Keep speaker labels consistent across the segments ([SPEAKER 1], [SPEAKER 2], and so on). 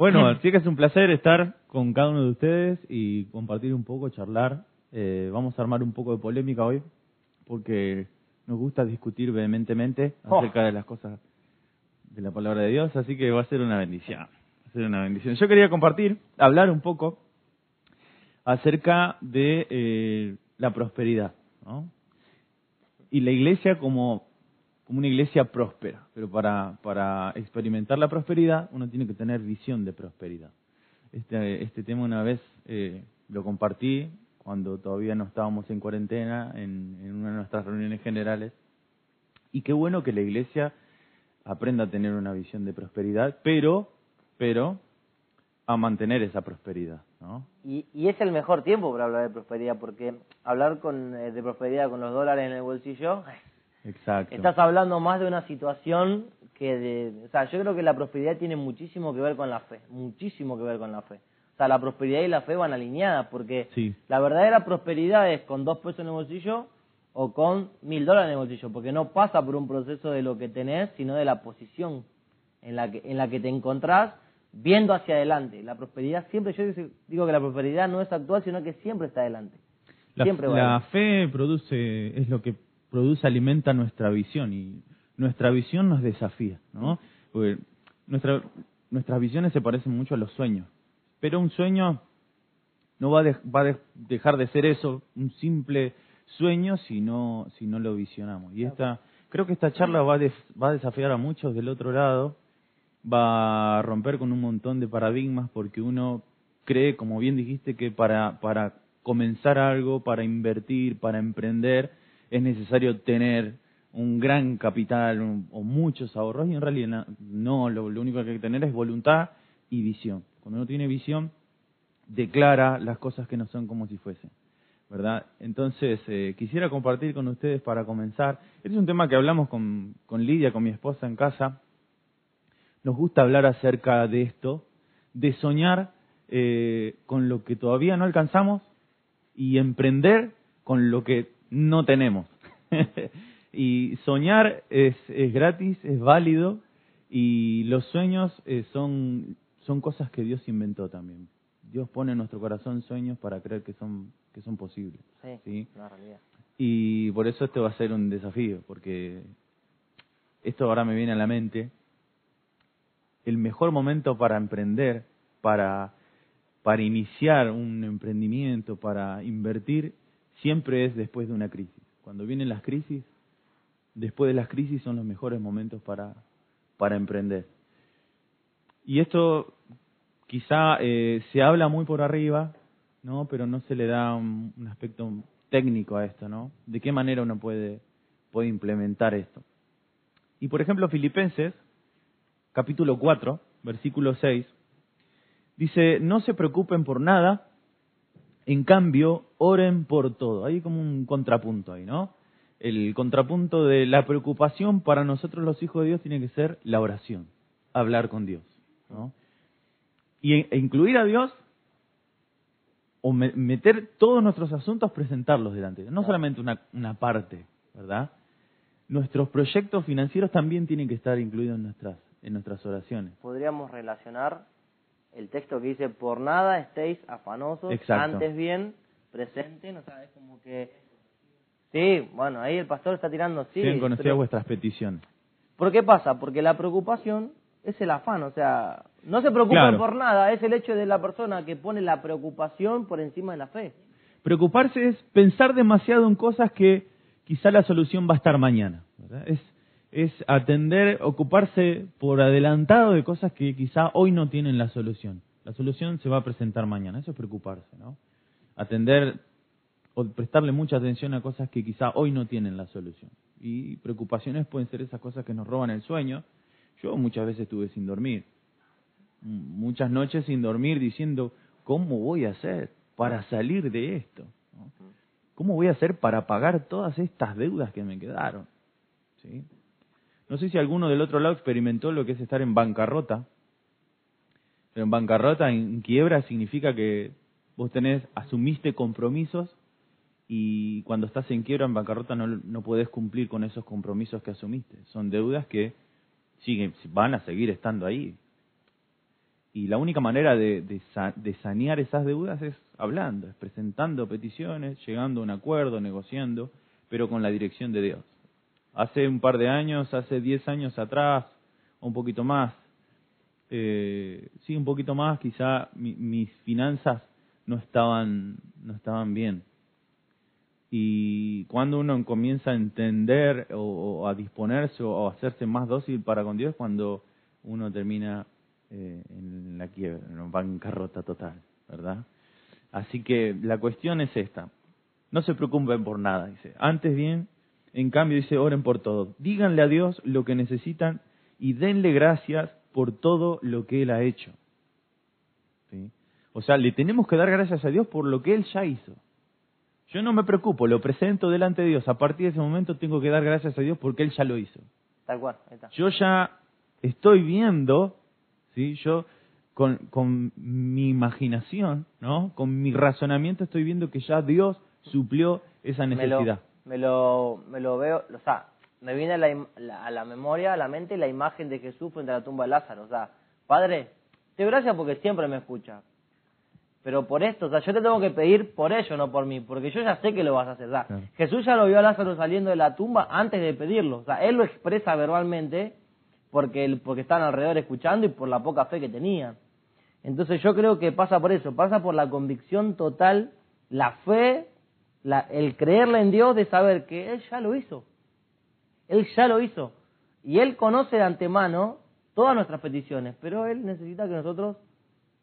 [SPEAKER 1] Bueno, así que es un placer estar con cada uno de ustedes y compartir un poco, charlar. Eh, vamos a armar un poco de polémica hoy, porque nos gusta discutir vehementemente
[SPEAKER 2] Oh.
[SPEAKER 1] acerca de las cosas de la palabra de Dios, así que va a ser una bendición. Va a ser una bendición. Yo quería compartir, hablar un poco acerca de eh, la prosperidad, ¿no? Y la iglesia como, como una iglesia próspera, pero para, para experimentar la prosperidad uno tiene que tener visión de prosperidad. Este, este tema una vez eh, lo compartí cuando todavía no estábamos en cuarentena en, en una de nuestras reuniones generales. Y qué bueno que la iglesia aprenda a tener una visión de prosperidad, pero, pero a mantener esa prosperidad, ¿no?
[SPEAKER 2] Y, y es el mejor tiempo para hablar de prosperidad, porque hablar con, eh, de prosperidad con los dólares en el bolsillo,
[SPEAKER 1] Exacto.
[SPEAKER 2] estás hablando más de una situación que de... O sea, yo creo que la prosperidad tiene muchísimo que ver con la fe, muchísimo que ver con la fe. O sea, la prosperidad y la fe van alineadas, porque
[SPEAKER 1] Sí.
[SPEAKER 2] la verdadera prosperidad es con dos pesos en el bolsillo o con mil dólares en el bolsillo, porque no pasa por un proceso de lo que tenés, sino de la posición en la que, en la que te encontrás viendo hacia adelante. La prosperidad siempre, yo digo que la prosperidad no es actual, sino que siempre está adelante.
[SPEAKER 1] La,
[SPEAKER 2] siempre va
[SPEAKER 1] la fe produce, es lo que produce, alimenta nuestra visión y nuestra visión nos desafía, ¿no? Porque nuestra, nuestras visiones se parecen mucho a los sueños, pero un sueño no va de- va a de- dejar de ser eso, un simple sueño si no, si no lo visionamos. Y esta, creo que esta charla va a, va a desafiar a muchos del otro lado, va a romper con un montón de paradigmas porque uno cree, como bien dijiste, que para, para comenzar algo, para invertir, para emprender, es necesario tener un gran capital o muchos ahorros y en realidad no, lo, único que hay que tener es voluntad y visión. Cuando uno tiene visión, declara las cosas que no son como si fuesen. ¿Verdad? Entonces, eh, quisiera compartir con ustedes para comenzar. Este es un tema que hablamos con, con Lidia, con mi esposa en casa. Nos gusta hablar acerca de esto, de soñar eh, con lo que todavía no alcanzamos y emprender con lo que no tenemos. y soñar es, es gratis, es válido y los sueños eh, son, son cosas que Dios inventó también. Dios pone en nuestro corazón sueños para creer que son, que son posibles.
[SPEAKER 2] Sí,
[SPEAKER 1] ¿sí?
[SPEAKER 2] una realidad.
[SPEAKER 1] Y por eso este va a ser un desafío, porque esto ahora me viene a la mente. El mejor momento para emprender, para, para iniciar un emprendimiento, para invertir, siempre es después de una crisis. Cuando vienen las crisis, después de las crisis son los mejores momentos para, para emprender. Y esto quizá eh, se habla muy por arriba, ¿no? Pero no se le da un, aspecto técnico a esto, ¿no? De qué manera uno puede, puede implementar esto. Y por ejemplo, Filipenses, capítulo 4, versículo 6, dice, no se preocupen por nada, en cambio, oren por todo. Hay como un contrapunto ahí, ¿no? El contrapunto de la preocupación para nosotros los hijos de Dios tiene que ser la oración, hablar con Dios, ¿no? Y e incluir a Dios o me- meter todos nuestros asuntos, presentarlos delante de Dios. No solamente una, una parte, ¿verdad? Nuestros proyectos financieros también tienen que estar incluidos en nuestras, en nuestras oraciones.
[SPEAKER 2] Podríamos relacionar el texto que dice, por nada estéis afanosos,
[SPEAKER 1] Exacto.
[SPEAKER 2] antes bien presenten, o sea, es como que... Sí, bueno, ahí el pastor está tirando, sí.
[SPEAKER 1] Tienen conocidas
[SPEAKER 2] pero-
[SPEAKER 1] vuestras peticiones.
[SPEAKER 2] ¿Por qué pasa? Porque la preocupación es el afán, o sea, no se preocupan
[SPEAKER 1] Claro.
[SPEAKER 2] por nada, es el hecho de la persona que pone la preocupación por encima de la fe.
[SPEAKER 1] Preocuparse es pensar demasiado en cosas que quizá la solución va a estar mañana. ¿verdad? Es, es atender, ocuparse por adelantado de cosas que quizá hoy no tienen la solución. La solución se va a presentar mañana. Eso es preocuparse, ¿no? Atender o prestarle mucha atención a cosas que quizá hoy no tienen la solución. Y preocupaciones pueden ser esas cosas que nos roban el sueño. Yo muchas veces estuve sin dormir. Muchas noches sin dormir diciendo, ¿cómo voy a hacer para salir de esto? ¿Cómo voy a hacer para pagar todas estas deudas que me quedaron? ¿Sí? No sé si alguno del otro lado experimentó lo que es estar en bancarrota. Pero en bancarrota, en quiebra, significa que vos tenés, asumiste compromisos y cuando estás en quiebra, en bancarrota, no, no podés cumplir con esos compromisos que asumiste. Son deudas que siguen, van a seguir estando ahí. Y la única manera de, de, sanear esas deudas es hablando, es presentando peticiones, llegando a un acuerdo, negociando, pero con la dirección de Dios. Hace un par de años, hace diez años atrás, un poquito más, eh, sí, un poquito más, quizá mis finanzas no estaban, no estaban bien. Y cuando uno comienza a entender o, a disponerse o a hacerse más dócil para con Dios, cuando uno termina eh, en la quiebra, en bancarrota total, ¿verdad? Así que la cuestión es esta. No se preocupen por nada, dice. Antes bien, en cambio, dice, oren por todo. Díganle a Dios lo que necesitan y denle gracias por todo lo que Él ha hecho. ¿Sí? O sea, le tenemos que dar gracias a Dios por lo que Él ya hizo. Yo no me preocupo, lo presento delante de Dios. A partir de ese momento tengo que dar gracias a Dios porque Él ya lo hizo.
[SPEAKER 2] Tal cual, está.
[SPEAKER 1] Yo ya estoy viendo, ¿sí? Yo con, con mi imaginación, ¿no? Con mi razonamiento estoy viendo que ya Dios suplió esa necesidad.
[SPEAKER 2] Me lo, me lo, veo, o sea, me viene a la, a la memoria, a la mente, la imagen de Jesús frente a la tumba de Lázaro. O sea, Padre, te gracias porque siempre me escucha pero por esto, o sea, yo te tengo que pedir por ello, no por mí, porque yo ya sé que lo vas a hacer. Jesús ya lo vio a Lázaro saliendo de la tumba antes de pedirlo, o sea, él lo expresa verbalmente porque, porque están alrededor escuchando y por la poca fe que tenía. Entonces yo creo que pasa por eso, pasa por la convicción total, la fe, la, el creerle en Dios de saber que Él ya lo hizo. Él ya lo hizo. Y Él conoce de antemano todas nuestras peticiones, pero Él necesita que nosotros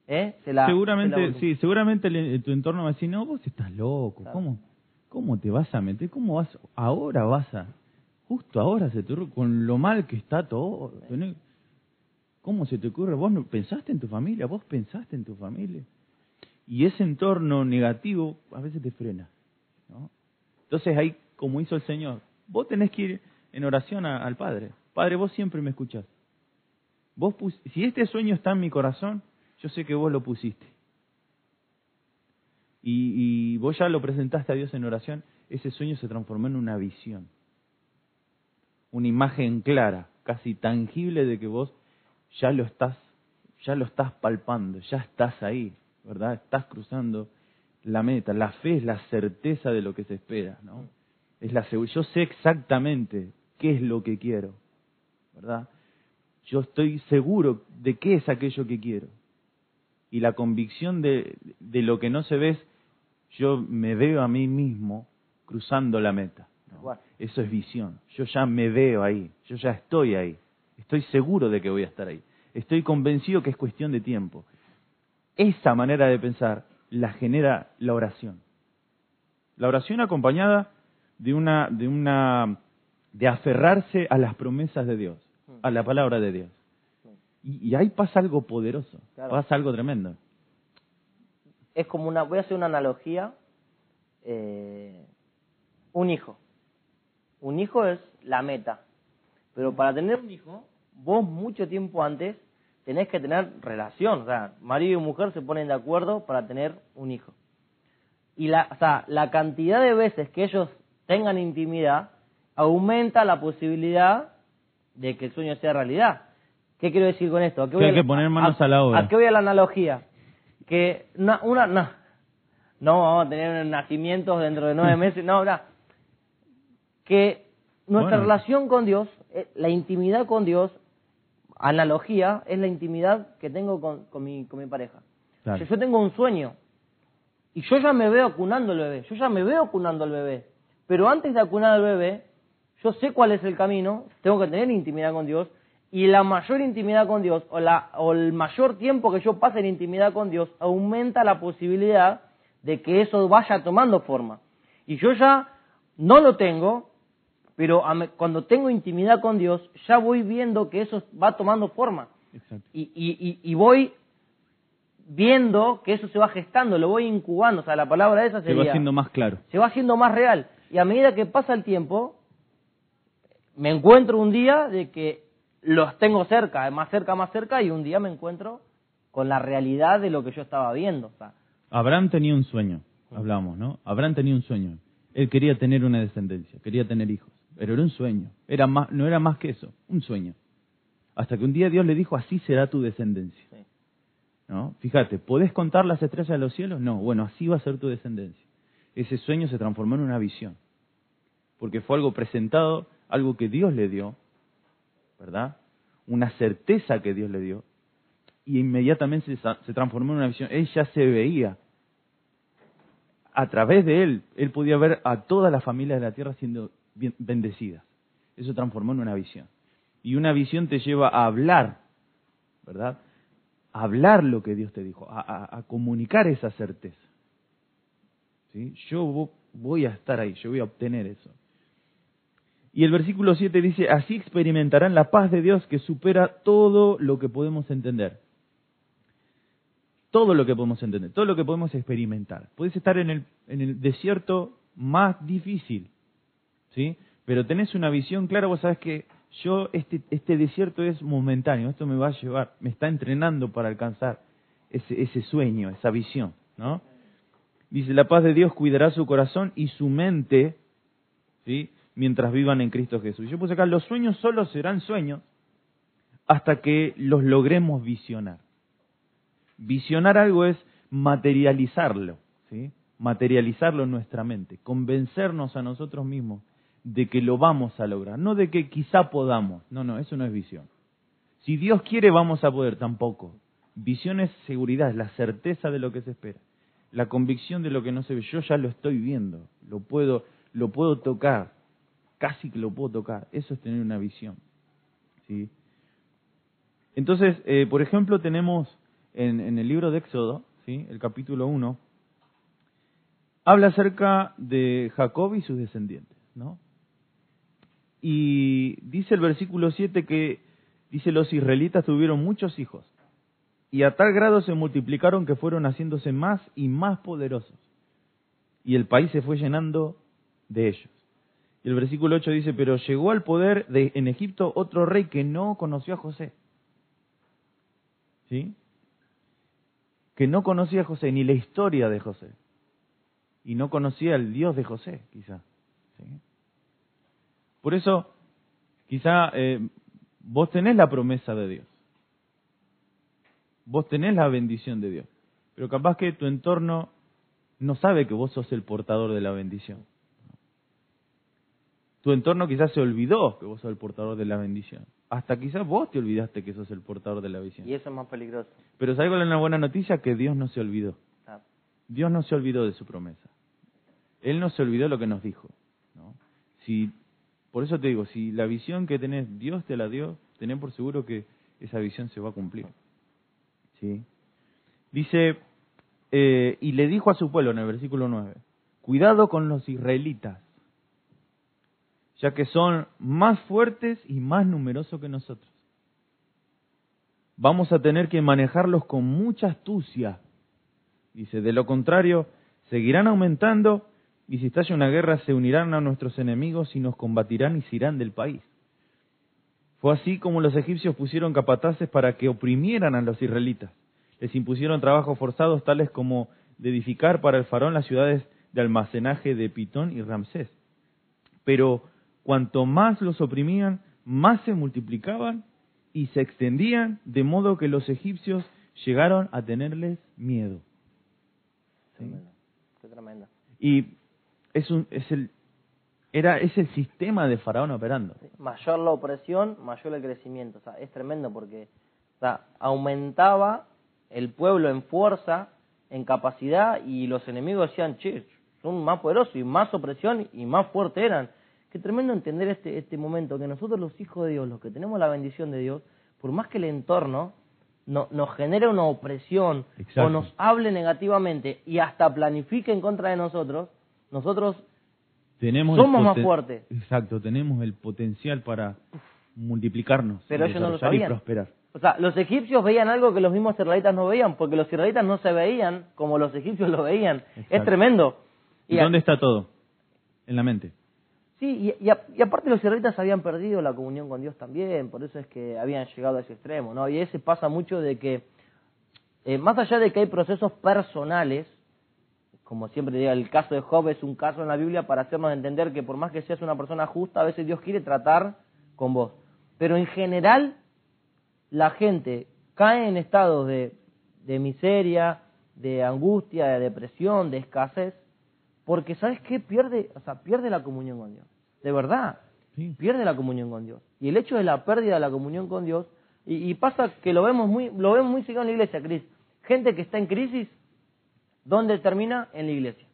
[SPEAKER 2] ¿Eh?
[SPEAKER 1] seguramente, sí, seguramente tu entorno va a decir, no, vos estás loco, ¿cómo, ¿cómo te vas a meter? ¿Cómo vas? Ahora vas a, justo ahora se te ocurre, con lo mal que está todo, ¿cómo se te ocurre? ¿Vos no pensaste en tu familia? ¿Vos pensaste en tu familia? Y ese entorno negativo a veces te frena, Entonces ahí, como hizo el Señor, vos tenés que ir en oración al Padre. Padre, vos siempre me escuchás. Vos si este sueño está en mi corazón, yo sé que vos lo pusiste. Y, vos ya lo presentaste a Dios en oración, ese sueño se transformó en una visión. Una imagen clara, casi tangible de que vos ya lo estás, ya lo estás palpando, ya estás ahí, ¿verdad? Estás cruzando la meta. La fe es la certeza de lo que se espera, ¿no? Es la yo sé exactamente qué es lo que quiero, ¿verdad? Yo estoy seguro de qué es aquello que quiero y la convicción de, de lo que no se ve es, yo me veo a mí mismo cruzando la meta. Eso es visión. Yo ya me veo ahí, yo ya estoy ahí. Estoy seguro de que voy a estar ahí. Estoy convencido que es cuestión de tiempo. Esa manera de pensar la genera la oración. La oración acompañada de una, de una, de aferrarse a las promesas de Dios, a la palabra de Dios. Y, ahí pasa algo poderoso, pasa algo tremendo.
[SPEAKER 2] Es como una, voy a hacer una analogía, eh, un hijo. Un hijo es la meta, pero para tener un hijo, vos mucho tiempo antes tenés que tener relación, o sea, marido y mujer se ponen de acuerdo para tener un hijo. Y la, o sea, la cantidad de veces que ellos tengan intimidad aumenta la posibilidad de que el sueño sea realidad. ¿Qué quiero decir con esto?
[SPEAKER 1] hay que poner manos a, la obra.
[SPEAKER 2] ¿A qué voy a la analogía? Que una, una no, no vamos a tener nacimientos dentro de nueve meses, no, no. Que nuestra relación con Dios, eh, la intimidad con Dios, analogía, es la intimidad que tengo con, con, mi, con mi pareja. yo tengo un sueño y yo ya me veo acunando el bebé, yo ya me veo acunando el bebé, pero antes de acunar al bebé, yo sé cuál es el camino, tengo que tener intimidad con Dios y la mayor intimidad con Dios o, la, o el mayor tiempo que yo pase en intimidad con Dios aumenta la posibilidad de que eso vaya tomando forma. Y yo ya no lo tengo, pero cuando tengo intimidad con Dios ya voy viendo que eso va tomando forma. Y, y, y, voy viendo que eso se va gestando, lo voy incubando, o sea, la palabra esa sería...
[SPEAKER 1] Se va haciendo más claro.
[SPEAKER 2] Se va haciendo más real. Y a medida que pasa el tiempo, me encuentro un día de que los tengo cerca, más cerca, más cerca, y un día me encuentro con la realidad de lo que yo estaba viendo.
[SPEAKER 1] Abraham tenía un sueño, hablamos, ¿no? Abraham tenía un sueño. Él quería tener una descendencia, quería tener hijos, pero era un sueño, era más, no era más que eso, un sueño. Hasta que un día Dios le dijo, así será tu descendencia. ¿no? Fíjate, ¿podés contar las estrellas de los cielos? No, bueno, así va a ser tu descendencia. Ese sueño se transformó en una visión, porque fue algo presentado, algo que Dios le dio, ¿verdad? Una certeza que Dios le dio, y inmediatamente se, se transformó en una visión. Él ya se veía a través de él, él podía ver a todas las familias de la tierra siendo bendecidas. Eso transformó en una visión. Y una visión te lleva a hablar, ¿verdad? A hablar lo que Dios te dijo, a, comunicar esa certeza. ¿Sí? Yo voy a estar ahí, yo voy a obtener eso. Y el versículo 7 dice, así experimentarán la paz de Dios que supera todo lo que podemos entender todo lo que podemos entender, todo lo que podemos experimentar. Puedes estar en el, en el desierto más difícil, ¿sí? Pero tenés una visión clara, vos sabés que yo, este, este desierto es momentáneo, esto me va a llevar, me está entrenando para alcanzar ese, ese sueño, esa visión, ¿no? Dice, la paz de Dios cuidará su corazón y su mente, ¿sí? Mientras vivan en Cristo Jesús. Yo puse acá, los sueños solo serán sueños hasta que los logremos visionar. Visionar algo es materializarlo, ¿sí? materializarlo en nuestra mente, convencernos a nosotros mismos de que lo vamos a lograr, no de que quizá podamos, no, no, eso no es visión. Si Dios quiere vamos a poder, tampoco. Visión es seguridad, es la certeza de lo que se espera, la convicción de lo que no se ve. Yo ya lo estoy viendo, lo puedo, lo puedo tocar, casi que lo puedo tocar. Eso es tener una visión. ¿sí? Entonces, eh, por ejemplo, tenemos en, el libro de Éxodo, ¿sí? el capítulo 1, habla acerca de Jacob y sus descendientes, ¿no? Y dice el versículo 7 que, dice, los israelitas tuvieron muchos hijos, y a tal grado se multiplicaron que fueron haciéndose más y más poderosos, y el país se fue llenando de ellos. Y el versículo 8 dice, pero llegó al poder de, en Egipto otro rey que no conoció a José. ¿Sí? que no conocía a José ni la historia de José. Y no conocía al Dios de José, quizá. Por eso, quizá eh, vos tenés la promesa de Dios. Vos tenés la bendición de Dios. Pero capaz que tu entorno no sabe que vos sos el portador de la bendición. Tu entorno quizás se olvidó que vos sos el portador de la bendición hasta quizás vos te olvidaste que sos el portador de la visión.
[SPEAKER 2] Y eso es más peligroso.
[SPEAKER 1] Pero ¿sabes cuál es una buena noticia? Que Dios no se olvidó. Ah. Dios no se olvidó de su promesa. Él no se olvidó de lo que nos dijo. ¿no? Si, por eso te digo, si la visión que tenés, Dios te la dio, tenés por seguro que esa visión se va a cumplir. ¿Sí? Dice, eh, y le dijo a su pueblo en el versículo 9, cuidado con los israelitas ya que son más fuertes y más numerosos que nosotros. Vamos a tener que manejarlos con mucha astucia. Dice, de lo contrario, seguirán aumentando y si estalla una guerra se unirán a nuestros enemigos y nos combatirán y se irán del país. Fue así como los egipcios pusieron capataces para que oprimieran a los israelitas. Les impusieron trabajos forzados tales como de edificar para el faraón las ciudades de almacenaje de Pitón y Ramsés. Pero cuanto más los oprimían, más se multiplicaban y se extendían, de modo que los egipcios llegaron a tenerles miedo.
[SPEAKER 2] Qué tremendo.
[SPEAKER 1] Y es, un, es, el, era, es el sistema de Faraón operando.
[SPEAKER 2] Mayor la opresión, mayor el crecimiento. O sea, es tremendo porque o sea, aumentaba el pueblo en fuerza, en capacidad, y los enemigos decían, che, son más poderosos y más opresión y más fuertes eran. Qué tremendo entender este, este momento, que nosotros los hijos de Dios, los que tenemos la bendición de Dios, por más que el entorno no, nos genere una opresión o nos hable negativamente y hasta planifique en contra de nosotros, nosotros
[SPEAKER 1] tenemos
[SPEAKER 2] somos más fuertes.
[SPEAKER 1] Exacto, tenemos el potencial para multiplicarnos
[SPEAKER 2] Pero ellos no lo
[SPEAKER 1] y prosperar.
[SPEAKER 2] O sea, los egipcios veían algo que los mismos israelitas no veían, porque los israelitas no se veían como los egipcios lo veían. Es tremendo.
[SPEAKER 1] ¿Y dónde está todo? En la mente.
[SPEAKER 2] Sí, y, y, aparte los israelitas habían perdido la comunión con Dios también, por eso es que habían llegado a ese extremo, ¿no? Y ese pasa mucho de que, eh, más allá de que hay procesos personales, como siempre digo, el caso de Job es un caso en la Biblia para hacernos entender que por más que seas una persona justa, a veces Dios quiere tratar con vos. Pero en general, la gente cae en estados de, de miseria, de angustia, de depresión, de escasez, porque ¿sabes qué? Pierde, o sea, pierde la comunión con Dios. De verdad, pierde la comunión con Dios. Y el hecho de la pérdida de la comunión con Dios, y, pasa que lo vemos muy, lo vemos muy seguido en la iglesia, Cris. Gente que está en crisis, ¿dónde termina? En la iglesia.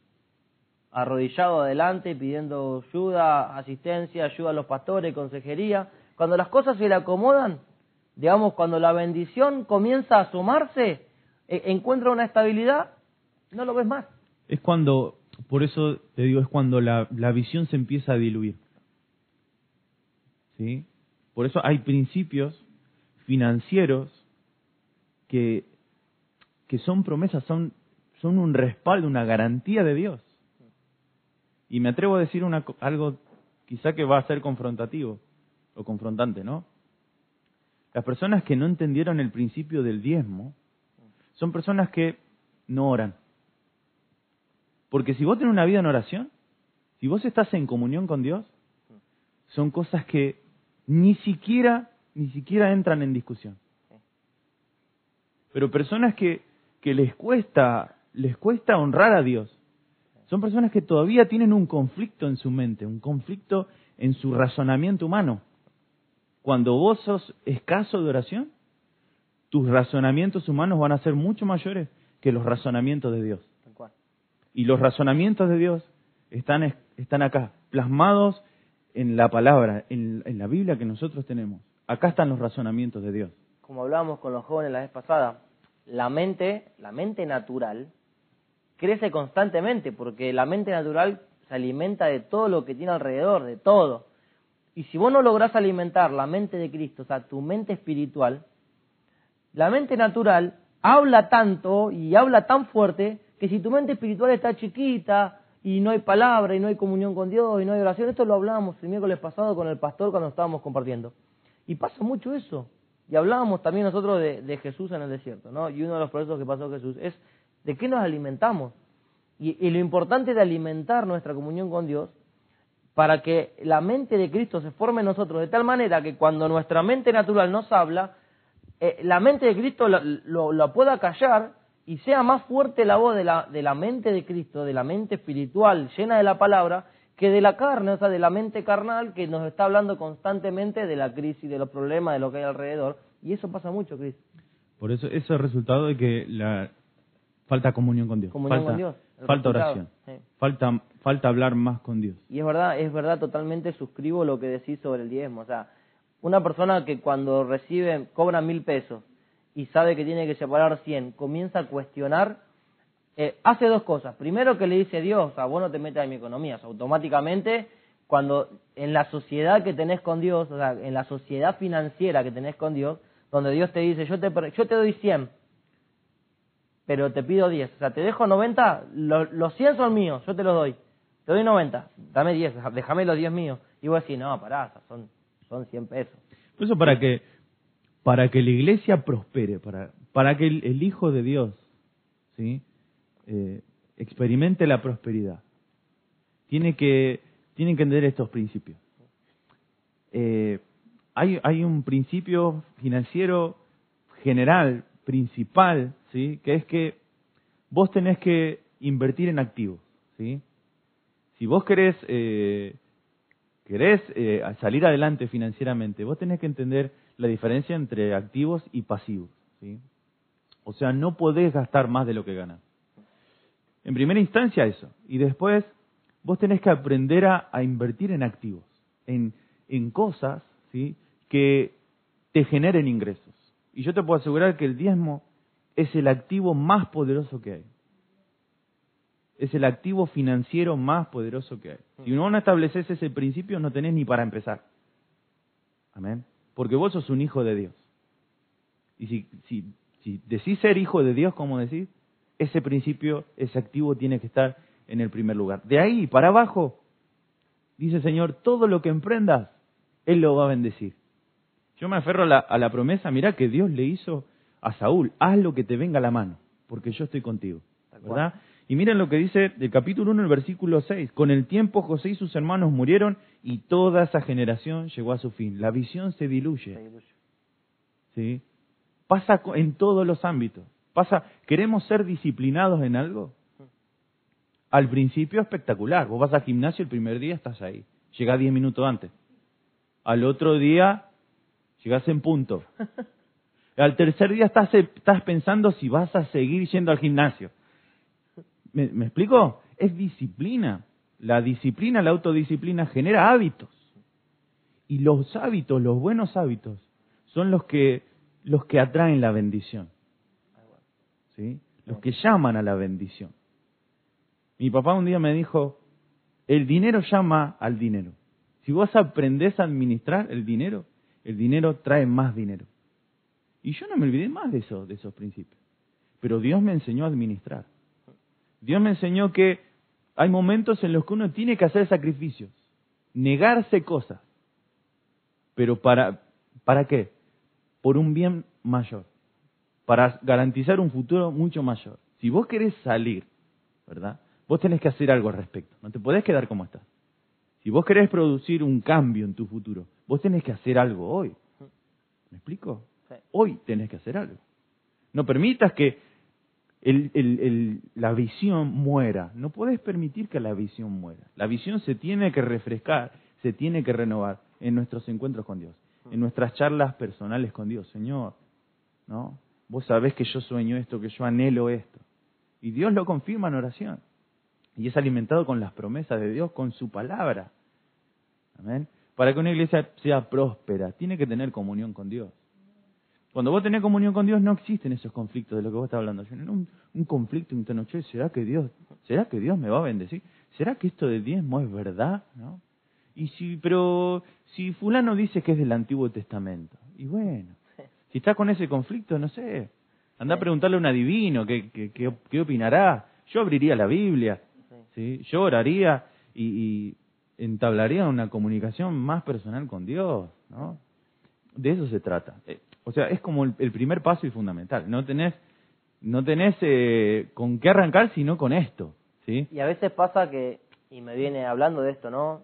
[SPEAKER 2] Arrodillado adelante, pidiendo ayuda, asistencia, ayuda a los pastores, consejería. Cuando las cosas se le acomodan, digamos, cuando la bendición comienza a asomarse, e, encuentra una estabilidad, no lo ves más.
[SPEAKER 1] Es cuando, por eso te digo, es cuando la, la visión se empieza a diluir. ¿Sí? Por eso hay principios financieros que, que son promesas, son, son un respaldo, una garantía de Dios. Y me atrevo a decir algo quizá que va a ser confrontativo o confrontante, ¿no? Las personas que no entendieron el principio del diezmo son personas que no oran. Porque si vos tenés una vida en oración, si vos estás en comunión con Dios, son cosas que ni siquiera, ni siquiera entran en discusión. Pero personas que, que les cuesta, les cuesta honrar a Dios, son personas que todavía tienen un conflicto en su mente, un conflicto en su razonamiento humano. Cuando vos sos escaso de oración, tus razonamientos humanos van a ser mucho mayores que los razonamientos de Dios. Y los razonamientos de Dios están, están acá, plasmados en la palabra, en, en, la Biblia que nosotros tenemos. Acá están los razonamientos de Dios.
[SPEAKER 2] Como hablábamos con los jóvenes la vez pasada, la mente, la mente natural, crece constantemente, porque la mente natural se alimenta de todo lo que tiene alrededor, de todo. Y si vos no lográs alimentar la mente de Cristo, o sea, tu mente espiritual, la mente natural habla tanto y habla tan fuerte que si tu mente espiritual está chiquita y no hay palabra y no hay comunión con Dios y no hay oración, esto lo hablábamos el miércoles pasado con el pastor cuando estábamos compartiendo. Y pasa mucho eso. Y hablábamos también nosotros de, Jesús en el desierto, ¿no? Y uno de los procesos que pasó Jesús es de qué nos alimentamos. y lo importante de alimentar nuestra comunión con Dios para que la mente de Cristo se forme en nosotros de tal manera que cuando nuestra mente natural nos habla, eh, la mente de Cristo lo, pueda callar y sea más fuerte la voz de la, de la mente de Cristo, de la mente espiritual llena de la palabra, que de la carne, o sea, de la mente carnal que nos está hablando constantemente de la crisis, de los problemas, de lo que hay alrededor. Y eso pasa mucho, Cristo.
[SPEAKER 1] Por eso, eso es el resultado de que la falta comunión con Dios.
[SPEAKER 2] Comunión con Dios.
[SPEAKER 1] Falta oración. Falta, falta hablar más con Dios.
[SPEAKER 2] Y es verdad, es verdad, totalmente suscribo lo que decís sobre el diezmo. O sea, una persona que cuando recibe, cobra mil pesos y sabe que tiene que separar cien, comienza a cuestionar, eh, hace dos cosas. Primero que le dice Dios, o sea, vos no te metas en mi economía. O sea, automáticamente, cuando en la sociedad que tenés con Dios, o sea, en la sociedad financiera que tenés con Dios, donde Dios te dice, yo te, yo te doy cien, pero te pido 10. O sea, te dejo 90, los 100 son míos, yo te los doy. Te doy 90, dame 10, déjame los 10 míos. Y vos decís, no, pará, son, son 100 pesos.
[SPEAKER 1] Por eso para que, para que la iglesia prospere, para, para que el, Hijo de Dios ¿sí? Eh, experimente la prosperidad, tiene que, tiene que entender estos principios. Eh, hay, hay un principio financiero general, principal, que es que vos tenés que invertir en activos. ¿sí? Si vos querés, eh, querés eh, salir adelante financieramente, vos tenés que entender la diferencia entre activos y pasivos. ¿sí? O sea, no podés gastar más de lo que ganas. En primera instancia eso. Y después vos tenés que aprender a, invertir en activos, en, en cosas ¿sí? que te generen ingresos. Y yo te puedo asegurar que el diezmo es el activo más poderoso que hay. Es el activo financiero más poderoso que hay. Si no estableces ese principio, no tenés ni para empezar. Amén. Porque vos sos un hijo de Dios. Y si, si, si decís ser hijo de Dios, como decís, ese principio, ese activo tiene que estar en el primer lugar. De ahí para abajo, dice el Señor, todo lo que emprendas, Él lo va a bendecir. Yo me aferro a la, a la promesa, mira que Dios le hizo a Saúl, haz lo que te venga a la mano, porque yo estoy contigo. ¿Verdad? Y miren lo que dice el capítulo 1, el versículo 6. Con el tiempo José y sus hermanos murieron y toda esa generación llegó a su fin. La visión se diluye. ¿Sí? Pasa en todos los ámbitos. Pasa, queremos ser disciplinados en algo. Al principio espectacular. Vos vas al gimnasio el primer día estás ahí. Llegás diez minutos antes. Al otro día llegás en punto. Al tercer día estás, estás pensando si vas a seguir yendo al gimnasio. ¿Me, ¿Me, explico? Es disciplina. La disciplina, la autodisciplina genera hábitos. Y los hábitos, los buenos hábitos, son los que, los que atraen la bendición. ¿Sí? Los que llaman a la bendición. Mi papá un día me dijo, el dinero llama al dinero. Si vos aprendés a administrar el dinero, el dinero trae más dinero. Y yo no me olvidé más de eso, de esos principios. Pero Dios me enseñó a administrar. Dios me enseñó que hay momentos en los que uno tiene que hacer sacrificios, negarse cosas. Pero para, ¿para qué? Por un bien mayor, para garantizar un futuro mucho mayor. Si vos querés salir, ¿verdad? Vos tenés que hacer algo al respecto. No te podés quedar como estás. Si vos querés producir un cambio en tu futuro, vos tenés que hacer algo hoy. ¿Me explico? Hoy tenés que hacer algo. No permitas que el, la visión muera. No podés permitir que la visión muera. La visión se tiene que refrescar, se tiene que renovar en nuestros encuentros con Dios, en nuestras charlas personales con Dios. Señor, ¿no? Vos sabés que yo sueño esto, que yo anhelo esto. Y Dios lo confirma en oración y es alimentado con las promesas de Dios, con su palabra. Amén. Para que una iglesia sea próspera, tiene que tener comunión con Dios. Cuando vos tenés comunión con Dios, no existen esos conflictos de lo que vos estás hablando. Un, un conflicto interno, ¿será que Dios, será que Dios me va a bendecir? ¿Será que esto de diezmo es verdad? ¿No? Y si, pero si fulano dice que es del Antiguo Testamento, y bueno, si está con ese conflicto, no sé, anda a preguntarle a un adivino qué, qué, qué, qué opinará. Yo abriría la Biblia, ¿sí? Yo oraría y, entablaría una comunicación más personal con Dios, ¿no? De eso se trata. O sea, es como el, primer paso y fundamental. No tenés, no tenés eh, con qué arrancar sino con esto, ¿sí?
[SPEAKER 2] Y a veces pasa que, y me viene hablando de esto, ¿no?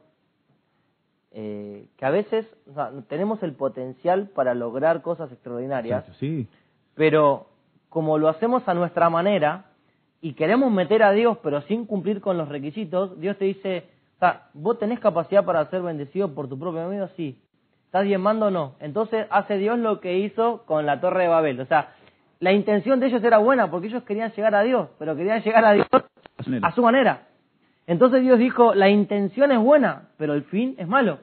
[SPEAKER 2] Eh, que a veces o sea, tenemos el potencial para lograr cosas extraordinarias,
[SPEAKER 1] sí.
[SPEAKER 2] pero como lo hacemos a nuestra manera, y queremos meter a Dios pero sin cumplir con los requisitos, Dios te dice, o sea, ¿vos tenés capacidad para ser bendecido por tu propio medio? Sí. ¿Estás diezmando o no? Entonces hace Dios lo que hizo con la torre de Babel. O sea, la intención de ellos era buena porque ellos querían llegar a Dios, pero querían llegar a Dios a su manera. Entonces Dios dijo, la intención es buena, pero el fin es malo.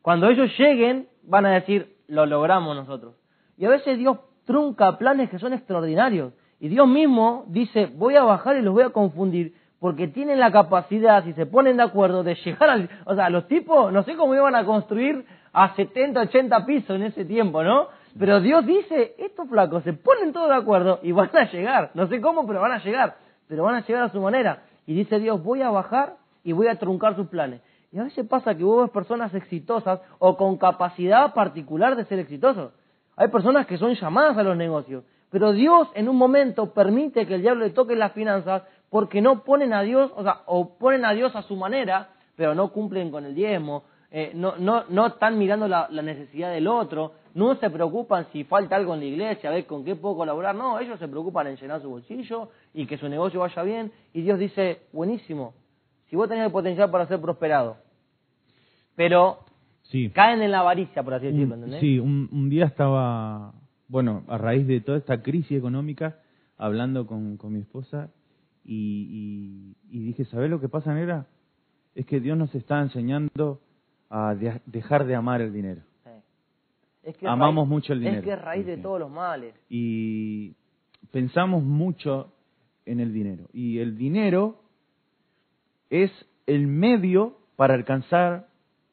[SPEAKER 2] Cuando ellos lleguen, van a decir, lo logramos nosotros. Y a veces Dios trunca planes que son extraordinarios. Y Dios mismo dice, voy a bajar y los voy a confundir, porque tienen la capacidad, si se ponen de acuerdo, de llegar al... O sea, los tipos, no sé cómo iban a construir a 70, 80 pisos en ese tiempo, ¿no? Pero Dios dice, estos flacos se ponen todos de acuerdo y van a llegar. No sé cómo, pero van a llegar. Pero van a llegar a su manera. Y dice Dios, voy a bajar y voy a truncar sus planes. Y a veces pasa que vos ves personas exitosas o con capacidad particular de ser exitosos. Hay personas que son llamadas a los negocios pero Dios en un momento permite que el diablo le toque las finanzas porque no ponen a Dios, o sea, o ponen a Dios a su manera, pero no cumplen con el diezmo, eh, no, no, no están mirando la, necesidad del otro, no se preocupan si falta algo en la iglesia, a ver con qué puedo colaborar, no, ellos se preocupan en llenar su bolsillo y que su negocio vaya bien, y Dios dice, buenísimo, si vos tenés el potencial para ser prosperado, pero caen en la avaricia, por así decirlo, ¿entendés?
[SPEAKER 1] Sí, un día estaba bueno, a raíz de toda esta crisis económica, hablando con, con mi esposa, y, y, dije, ¿sabes lo que pasa, negra? Es que Dios nos está enseñando a dejar de amar el dinero. Es que Amamos mucho el dinero.
[SPEAKER 2] Es que es raíz de todos los males.
[SPEAKER 1] Y pensamos mucho en el dinero. Y el dinero es el medio para alcanzar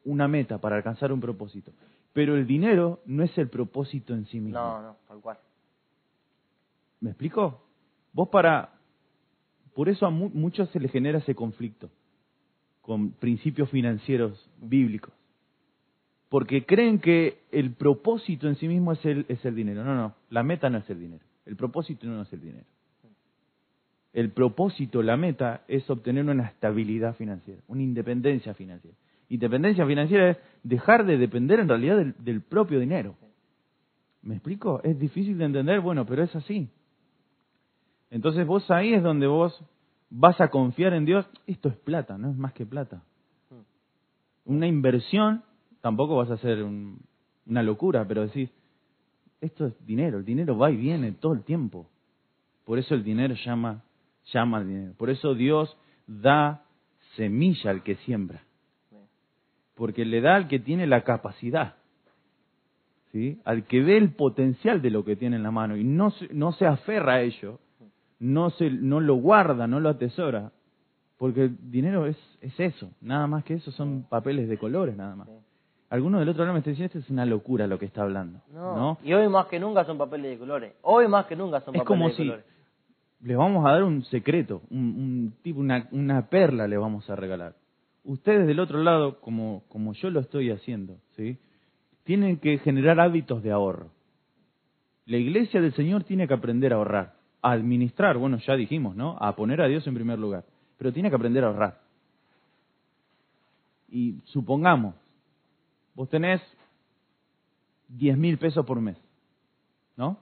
[SPEAKER 1] una meta, para alcanzar un propósito. Pero el dinero no es el propósito en sí mismo.
[SPEAKER 2] No, no, tal cual.
[SPEAKER 1] ¿Me explico? Vos para... Por eso a muchos se les genera ese conflicto con principios financieros bíblicos. Porque creen que el propósito en sí mismo es el, es el dinero. No, no, la meta no es el dinero. El propósito no es el dinero. El propósito, la meta, es obtener una estabilidad financiera, una independencia financiera. Independencia financiera es dejar de depender en realidad del, propio dinero. ¿Me explico? Es difícil de entender, bueno, pero es así. Entonces vos ahí es donde vos vas a confiar en Dios. Esto es plata, no es más que plata. Una inversión, tampoco vas a hacer una locura, pero decís, esto es dinero, el dinero va y viene todo el tiempo. Por eso el dinero llama, llama al dinero. Por eso Dios da semilla al que siembra. Porque le da al que tiene la capacidad. ¿Sí? Al que ve el potencial de lo que tiene en la mano y no no se aferra a ello, no, se, no lo guarda, no lo atesora. Porque el dinero es, es eso, nada más que eso, son papeles de colores nada más. Algunos del otro lado me están diciendo, esto es una locura lo que está hablando. No,
[SPEAKER 2] Y hoy más que nunca son papeles de colores. Hoy más que nunca son papeles de colores. Es como
[SPEAKER 1] si les vamos a dar un secreto, un, tipo, una, una perla le vamos a regalar. Ustedes del otro lado, como, como yo lo estoy haciendo, ¿sí? tienen que generar hábitos de ahorro. La iglesia del Señor tiene que aprender a ahorrar, administrar, bueno, ya dijimos, ¿no? A poner a Dios en primer lugar, pero tiene que aprender a ahorrar. Y supongamos, vos tenés 10 mil pesos por mes, ¿no?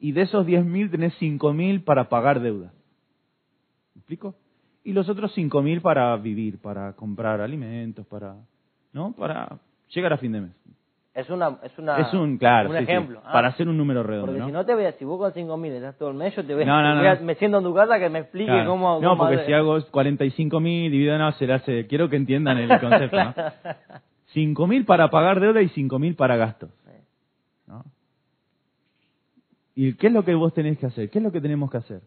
[SPEAKER 1] Y de esos 10 mil tenés 5 mil para pagar deuda. ¿Me explico? Y los otros 5 mil para vivir, para comprar alimentos, para, ¿no? Para llegar a fin de mes.
[SPEAKER 2] Es una, es una,
[SPEAKER 1] es un, claro, ejemplo. Ah. para hacer un número redondo.
[SPEAKER 2] Porque
[SPEAKER 1] si
[SPEAKER 2] no te voy a, si vos con 5 mil estás todo el mes, yo te voy, a, me siento en tu casa que me explique cómo.
[SPEAKER 1] No, porque si hago 45 mil dividido, no, se hace, quiero que entiendan el concepto, ¿no? 5 mil para pagar deuda y 5 mil para gastos. ¿no? ¿Y qué es lo que vos tenés que hacer? ¿Qué es lo que tenemos que hacer?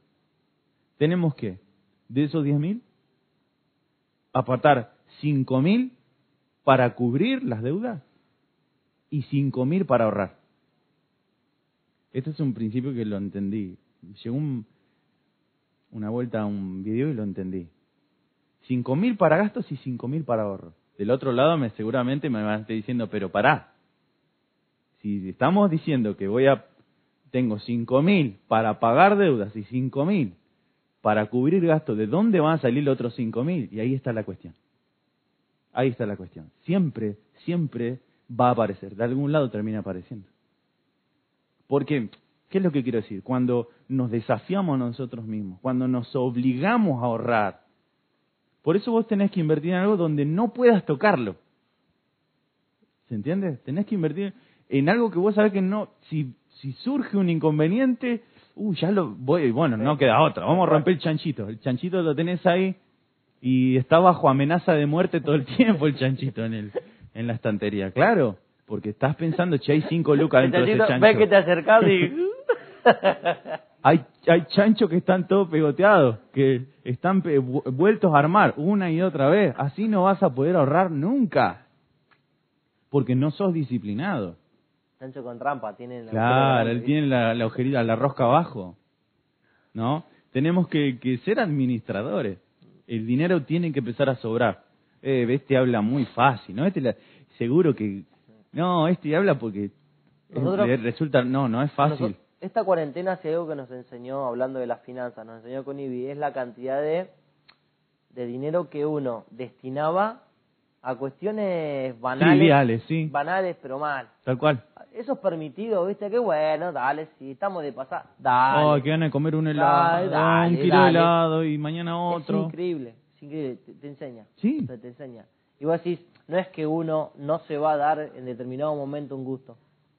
[SPEAKER 1] Tenemos que, de esos 10 mil, apartar 5 mil para cubrir las deudas y cinco mil para ahorrar. Este es un principio que lo entendí. Llegó una vuelta a un video y lo entendí. Cinco mil para gastos y cinco mil para ahorro. Del otro lado me seguramente me van a estar diciendo, pero pará. Si estamos diciendo que voy a tengo cinco mil para pagar deudas y cinco mil para cubrir gastos, ¿de dónde van a salir los otros cinco mil? Y ahí está la cuestión. Ahí está la cuestión. Siempre, siempre va a aparecer, de algún lado termina apareciendo. Porque, ¿qué es lo que quiero decir? Cuando nos desafiamos a nosotros mismos, cuando nos obligamos a ahorrar, por eso vos tenés que invertir en algo donde no puedas tocarlo. ¿Se entiende? Tenés que invertir en algo que vos sabés que no, si, si surge un inconveniente, uh, ya lo voy, bueno, no queda otra, vamos a romper el chanchito. El chanchito lo tenés ahí y está bajo amenaza de muerte todo el tiempo el chanchito en el, en la estantería, claro, porque estás pensando, che, hay cinco lucas dentro de ese chancho.
[SPEAKER 2] Ves que te acercas y...
[SPEAKER 1] hay, hay chanchos que están todos pegoteados, que están vueltos a armar una y otra vez. Así no vas a poder ahorrar nunca, porque no sos disciplinado.
[SPEAKER 2] Chancho con trampa, tiene la
[SPEAKER 1] Claro, él tiene la, la ojerita, la rosca abajo. ¿No? Tenemos que, que ser administradores. El dinero tiene que empezar a sobrar eh, este habla muy fácil, ¿no? Este seguro que... No, este habla porque resulta... No, no es fácil.
[SPEAKER 2] esta cuarentena, si algo que nos enseñó, hablando de las finanzas, nos enseñó con Ibi, es la cantidad de, de dinero que uno destinaba a cuestiones banales.
[SPEAKER 1] sí.
[SPEAKER 2] Banales, pero mal.
[SPEAKER 1] Tal cual.
[SPEAKER 2] Eso es permitido, ¿viste? Qué bueno, dale, si estamos de pasar, dale.
[SPEAKER 1] Oh, que van a comer un helado, dale, un kilo de helado y mañana otro.
[SPEAKER 2] Es increíble te, enseña.
[SPEAKER 1] Sí.
[SPEAKER 2] Te, enseña. Y vos decís, no es que uno no se va a dar en determinado momento un gusto,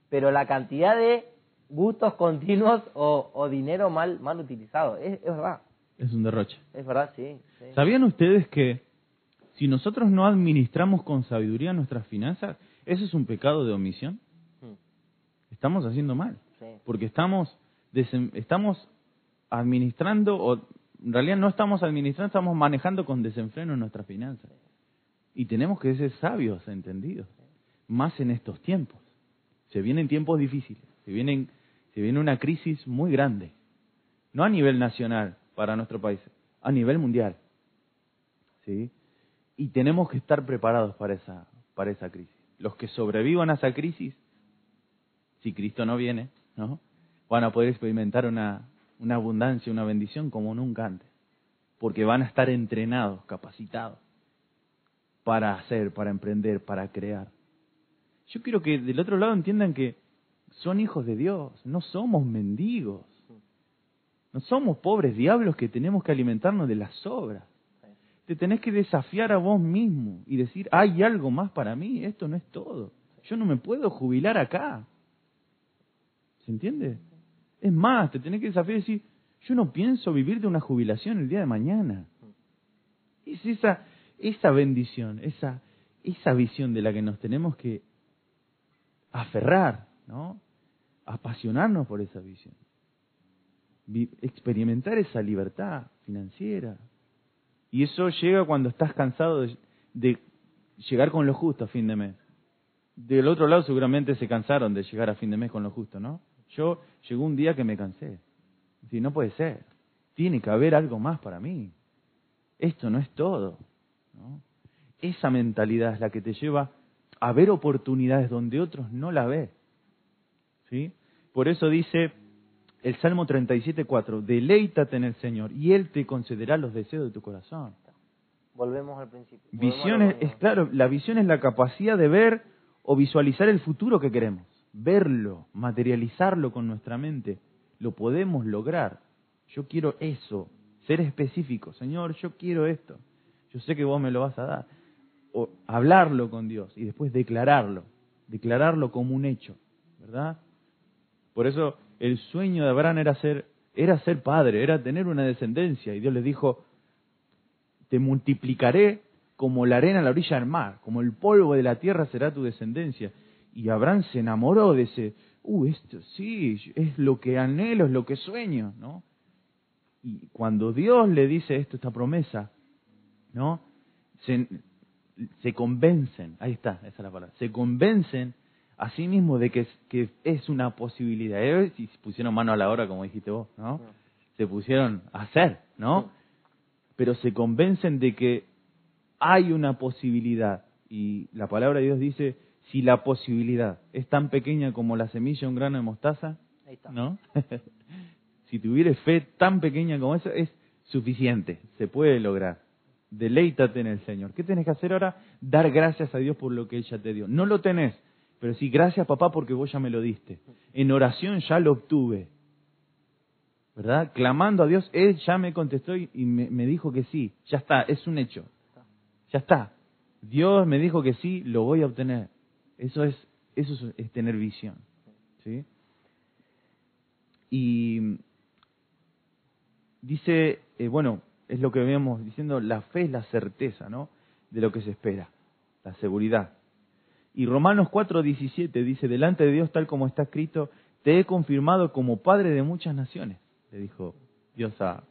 [SPEAKER 2] pero la cantidad de gustos continuos o, dinero mal, mal utilizado, es, es, verdad.
[SPEAKER 1] Es un derroche.
[SPEAKER 2] Es verdad, sí,
[SPEAKER 1] ¿Sabían ustedes que si nosotros no administramos con sabiduría nuestras finanzas, eso es un pecado de omisión? Hmm. Estamos haciendo mal. Porque estamos, estamos administrando o en realidad no estamos administrando, estamos manejando con desenfreno nuestras finanzas. Y tenemos que ser sabios, entendidos, más en estos tiempos. Se vienen tiempos difíciles, se, vienen, se viene una crisis muy grande, no a nivel nacional para nuestro país, a nivel mundial. ¿Sí? Y tenemos que estar preparados para esa, para esa crisis. Los que sobrevivan a esa crisis, si Cristo no viene, ¿no? van a poder experimentar una, una abundancia, una bendición como nunca antes, porque van a estar entrenados, capacitados para hacer, para emprender, para crear. Yo quiero que del otro lado entiendan que son hijos de Dios, no somos mendigos. No somos pobres diablos que tenemos que alimentarnos de las sobras. Te tenés que desafiar a vos mismo y decir, hay algo más para mí, esto no es todo. Yo no me puedo jubilar acá. ¿Se entiende? Es más, te tenés que desafiar y decir, yo no pienso vivir de una jubilación el día de mañana. Es esa, esa bendición, esa, esa visión de la que nos tenemos que aferrar, ¿no? Apasionarnos por esa visión. Experimentar esa libertad financiera. Y eso llega cuando estás cansado de, llegar con lo justo a fin de mes. Del otro lado seguramente se cansaron de llegar a fin de mes con lo justo, ¿no? Yo llegó un día que me cansé. Si no puede ser. Tiene que haber algo más para mí. Esto no es todo. ¿no? Esa mentalidad es la que te lleva a ver oportunidades donde otros no la ven. ¿Sí? Por eso dice el Salmo 37.4, deleítate en el Señor y Él te concederá los deseos de tu corazón.
[SPEAKER 2] Volvemos al principio.
[SPEAKER 1] Visiones, es claro, la visión es la capacidad de ver o visualizar el futuro que queremos, verlo, materializarlo con nuestra mente. Lo podemos lograr. Yo quiero eso, ser específico. Señor, yo quiero esto. Yo sé que vos me lo vas a dar. O hablarlo con Dios y después declararlo. Declararlo como un hecho, ¿verdad? Por eso el sueño de Abraham era ser, era ser padre, era tener una descendencia. Y Dios le dijo, te multiplicaré como la arena a la orilla del mar, como el polvo de la tierra será tu descendencia. Y Abraham se enamoró de ese, uh, esto sí, es lo que anhelo, es lo que sueño, ¿no? Y cuando Dios le dice esto, esta promesa, ¿no? Se, se convencen, ahí está, esa es la palabra, se convencen a sí mismos de que es, que es una posibilidad. Y se pusieron mano a la obra, como dijiste vos, ¿no? Se pusieron a hacer, ¿no? Pero se convencen de que hay una posibilidad. Y la palabra de Dios dice, si la posibilidad es tan pequeña como la semilla de un grano de mostaza, ¿no? si tuvieres fe tan pequeña como esa, es suficiente, se puede lograr. Deleítate en el Señor. ¿Qué tienes que hacer ahora? Dar gracias a Dios por lo que Él ya te dio. No lo tenés, pero sí, gracias papá porque vos ya me lo diste. En oración ya lo obtuve. ¿Verdad? Clamando a Dios, Él ya me contestó y me, me dijo que sí. Ya está, es un hecho. Ya está. Dios me dijo que sí, lo voy a obtener. Eso es, eso es, tener visión. ¿sí? Y dice, eh, bueno, es lo que veníamos diciendo, la fe es la certeza, ¿no? De lo que se espera, la seguridad. Y Romanos 4:17 dice, delante de Dios tal como está escrito, te he confirmado como padre de muchas naciones, le dijo Dios a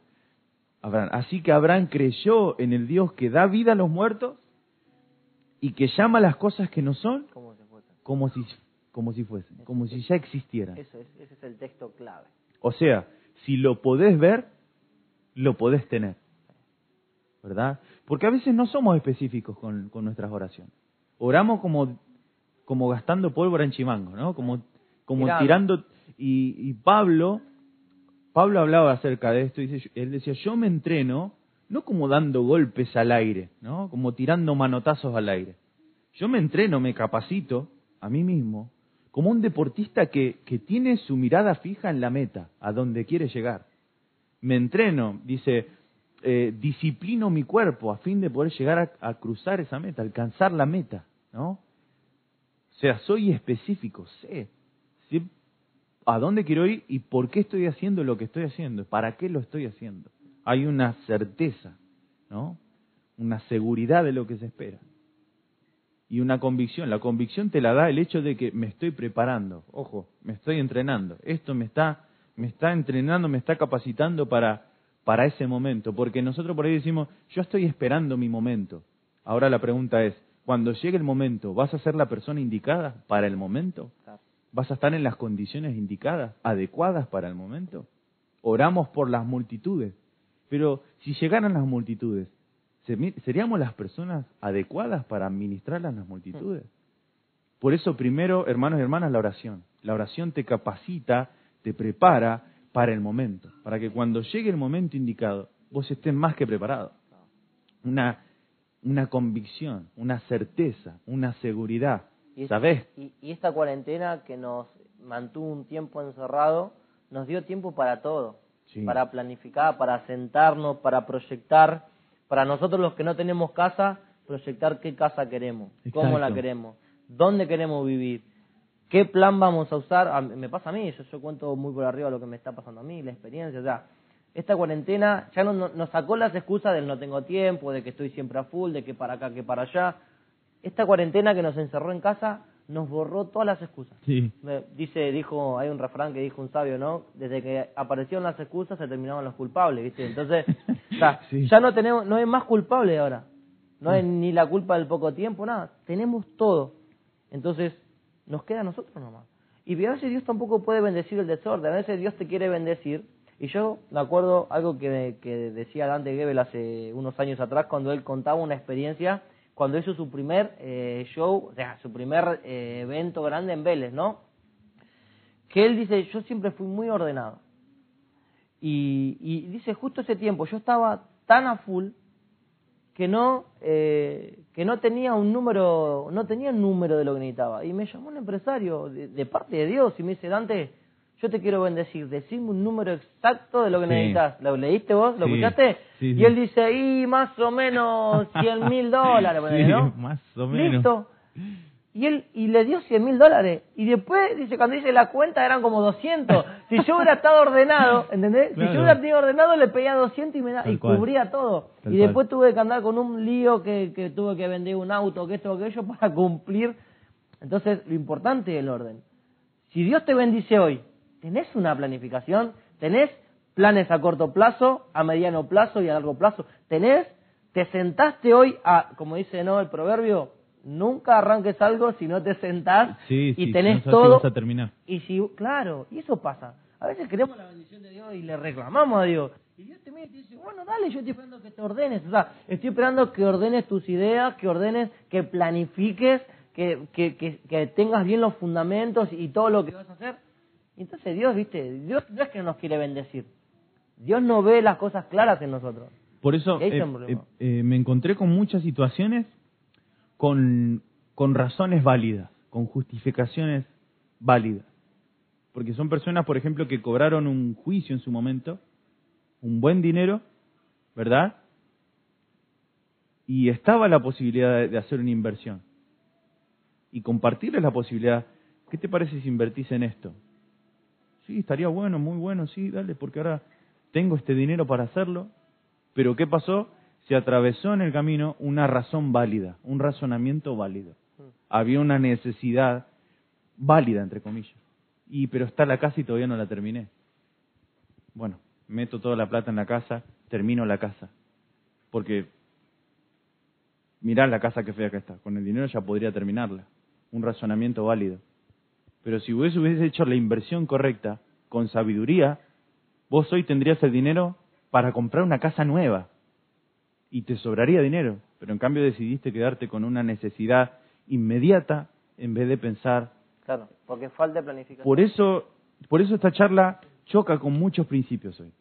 [SPEAKER 1] Abraham. Así que Abraham creyó en el Dios que da vida a los muertos y que llama las cosas que no son si, como si fuesen, como si ya existieran.
[SPEAKER 2] ese es el texto clave.
[SPEAKER 1] O sea, si lo podés ver, lo podés tener. ¿Verdad? Porque a veces no somos específicos con, nuestras oraciones. Oramos como, como gastando pólvora en chimango, ¿no? Como, como tirando. Y, y Pablo, Pablo hablaba acerca de esto, y dice, él decía, yo me entreno no como dando golpes al aire, ¿no? Como tirando manotazos al aire. Yo me entreno, me capacito a mí mismo como un deportista que, que tiene su mirada fija en la meta, a donde quiere llegar. Me entreno, dice, eh, disciplino mi cuerpo a fin de poder llegar a, cruzar esa meta, alcanzar la meta, ¿no? O sea, soy específico, sé, sé a dónde quiero ir y por qué estoy haciendo lo que estoy haciendo, para qué lo estoy haciendo. Hay una certeza, ¿no? Una seguridad de lo que se espera y una convicción. La convicción te la da el hecho de que me estoy preparando, ojo, me estoy entrenando. Esto me está, me está entrenando, me está capacitando para, para ese momento. Porque nosotros por ahí decimos, yo estoy esperando mi momento. Ahora la pregunta es, cuando llegue el momento, ¿vas a ser la persona indicada para el momento? ¿Vas a estar en las condiciones indicadas, adecuadas para el momento? Oramos por las multitudes. Pero si llegaran las multitudes, ¿Seríamos las personas adecuadas para administrar a las multitudes? Por eso primero, hermanos y hermanas, la oración. La oración te capacita, te prepara para el momento, para que cuando llegue el momento indicado, vos estés más que preparado. Una, una convicción, una certeza, una seguridad.
[SPEAKER 2] Y,
[SPEAKER 1] ¿Sabés?
[SPEAKER 2] Y, y esta cuarentena que nos mantuvo un tiempo encerrado, nos dio tiempo para todo.
[SPEAKER 1] Sí.
[SPEAKER 2] para planificar, para sentarnos, para proyectar, para nosotros los que no tenemos casa, proyectar qué casa queremos, cómo la queremos, dónde queremos vivir, qué plan vamos a usar. A me pasa a mí, yo, yo cuento muy por arriba lo que me está pasando a mí, la experiencia, o sea, esta cuarentena ya no, no- nos sacó las excusas del no tengo tiempo, de que estoy siempre a full, de que para acá, que para allá. Esta cuarentena que nos encerró en casa nos borró todas las excusas.
[SPEAKER 1] Sí.
[SPEAKER 2] Me- dice, dijo, hay un refrán que dijo un sabio, ¿no? Desde que aparecieron las excusas se terminaban los culpables, ¿viste? Entonces, o sea,
[SPEAKER 1] Sí.
[SPEAKER 2] ya no tenemos, no hay más culpables ahora. No hay ni la culpa del poco tiempo, nada. Tenemos todo. Entonces, nos queda a nosotros nomás. Y a veces Dios tampoco puede bendecir el desorden. A veces Dios te quiere bendecir. Y yo me acuerdo algo que, que decía Dante Gebel hace unos años atrás cuando él contaba una experiencia cuando hizo su primer eh, show, o sea, su primer eh, evento grande en Vélez, ¿no? Que él dice, yo siempre fui muy ordenado. Y, y dice, justo ese tiempo yo estaba tan a full que no eh, que no tenía un número no tenía un número de lo que necesitaba y me llamó un empresario de, de parte de Dios y me dice Dante yo te quiero bendecir decime un número exacto de lo que
[SPEAKER 1] Sí.
[SPEAKER 2] necesitas lo leíste vos lo
[SPEAKER 1] Sí,
[SPEAKER 2] escuchaste
[SPEAKER 1] sí,
[SPEAKER 2] y él dice y más o menos cien mil dólares ¿no?
[SPEAKER 1] más o menos.
[SPEAKER 2] listo y él y le dio cien mil dólares y después dice cuando dice la cuenta eran como 200 si yo hubiera estado ordenado ¿entendés? si yo hubiera tenido ordenado le pedía 200 y me da
[SPEAKER 1] Tal
[SPEAKER 2] y
[SPEAKER 1] cual.
[SPEAKER 2] cubría todo
[SPEAKER 1] Tal
[SPEAKER 2] y
[SPEAKER 1] cual.
[SPEAKER 2] después tuve que andar con un lío que, que tuve que vender un auto, que esto, que aquello, para cumplir. Entonces, lo importante es el orden. Si Dios te bendice hoy, ¿tenés una planificación? ¿Tenés planes a corto plazo, a mediano plazo y a largo plazo? ¿Tenés? ¿Te sentaste hoy a, como dice no el proverbio, nunca arranques algo si no te sentás
[SPEAKER 1] Sí,
[SPEAKER 2] y
[SPEAKER 1] sí,
[SPEAKER 2] tenés
[SPEAKER 1] no si
[SPEAKER 2] todo?
[SPEAKER 1] vas a terminar.
[SPEAKER 2] Y si, claro, y eso pasa. A veces queremos la bendición de Dios y le reclamamos a Dios. Y Dios te mira y te dice, bueno, dale, yo estoy esperando que te ordenes. O sea, estoy esperando que ordenes tus ideas, que ordenes, que planifiques, que, que, que, que tengas bien los fundamentos y todo lo que vas a hacer. Y entonces Dios, viste, Dios no es que nos quiere bendecir. Dios no ve las cosas claras en nosotros.
[SPEAKER 1] Por eso eh, eh, eh, me encontré con muchas situaciones con, con razones válidas, con justificaciones válidas. Porque son personas, por ejemplo, que cobraron un juicio en su momento, un buen dinero, ¿verdad? Y estaba la posibilidad de, de hacer una inversión. Y compartirles la posibilidad. ¿Qué te parece si invertís en esto? Sí, estaría bueno, muy bueno, sí, dale, porque ahora tengo este dinero para hacerlo. Pero ¿qué pasó? Se atravesó en el camino una razón válida, un razonamiento válido. Había una necesidad válida, entre comillas. Y pero está la casa y todavía no la terminé. Bueno, meto toda la plata en la casa, termino la casa. Porque mirá la casa que fea que está. Con el dinero ya podría terminarla. Un razonamiento válido. Pero si vos hubiese hecho la inversión correcta, con sabiduría, vos hoy tendrías el dinero para comprar una casa nueva. Y te sobraría dinero. Pero en cambio decidiste quedarte con una necesidad inmediata en vez de pensar.
[SPEAKER 2] Claro, porque falta planificación.
[SPEAKER 1] Por eso, por eso esta charla choca con muchos principios hoy.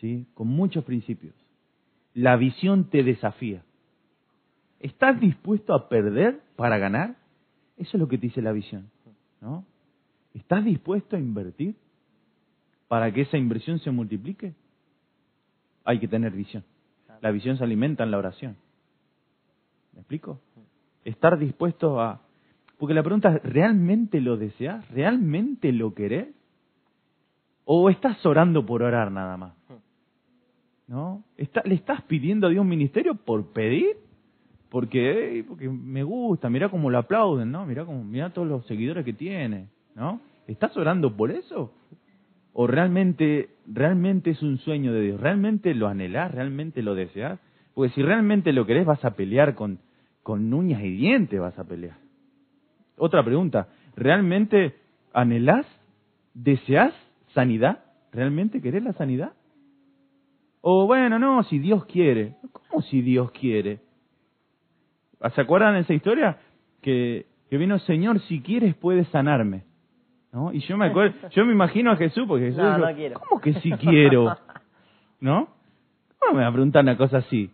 [SPEAKER 1] ¿Sí? Con muchos principios. La visión te desafía. ¿Estás dispuesto a perder para ganar? Eso es lo que te dice la visión. ¿No? ¿Estás dispuesto a invertir para que esa inversión se multiplique? Hay que tener visión. La visión se alimenta en la oración. ¿Me explico? Estar dispuesto a... Porque la pregunta es, ¿realmente lo deseas? ¿Realmente lo querés? ¿O estás orando por orar nada más? ¿No? ¿Está- ¿Le estás pidiendo a Dios un ministerio por pedir? Porque, "Ey, porque me gusta, mira cómo lo aplauden, ¿no? Mira cómo, mira todos los seguidores que tiene, ¿no? ¿Estás orando por eso? ¿O realmente, realmente es un sueño de Dios? ¿Realmente lo anhelás? ¿Realmente lo deseas? Porque si realmente lo querés vas a pelear con, con uñas y dientes, vas a pelear. Otra pregunta, ¿realmente anhelás, deseas sanidad? ¿Realmente querés la sanidad? O bueno, no, si Dios quiere. ¿Cómo si Dios quiere? ¿Se acuerdan de esa historia? Que, que vino, Señor, si quieres puedes sanarme. ¿No? Y yo me acuerdo, yo me imagino a Jesús, porque Jesús
[SPEAKER 2] No,
[SPEAKER 1] dijo,
[SPEAKER 2] no quiero.
[SPEAKER 1] ¿cómo que si quiero? ¿No? ¿Cómo me va a preguntar una cosa así?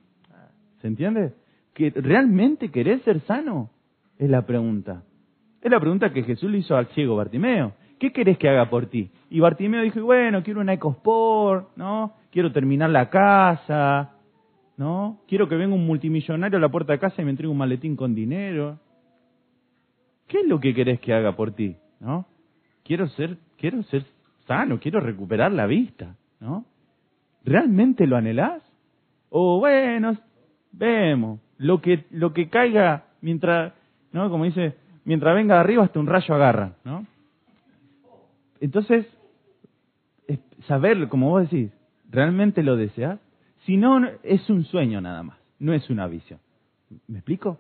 [SPEAKER 1] ¿Se entiende? ¿Que realmente querés ser sano? Es la pregunta. Es la pregunta que Jesús le hizo al ciego Bartimeo. ¿qué querés que haga por ti? Y Bartimeo dijo, bueno, quiero una EcoSport, ¿no? Quiero terminar la casa, ¿no? Quiero que venga un multimillonario a la puerta de casa y me entregue un maletín con dinero. ¿Qué es lo que querés que haga por ti, no? Quiero ser, quiero ser sano, quiero recuperar la vista, ¿no? ¿Realmente lo anhelás? O bueno, vemos, lo que lo que caiga mientras, ¿no? Como dice, mientras venga arriba hasta un rayo agarra, ¿no? Entonces, saber, como vos decís, ¿realmente lo deseas? Si no, es un sueño nada más, no es una visión. ¿Me explico?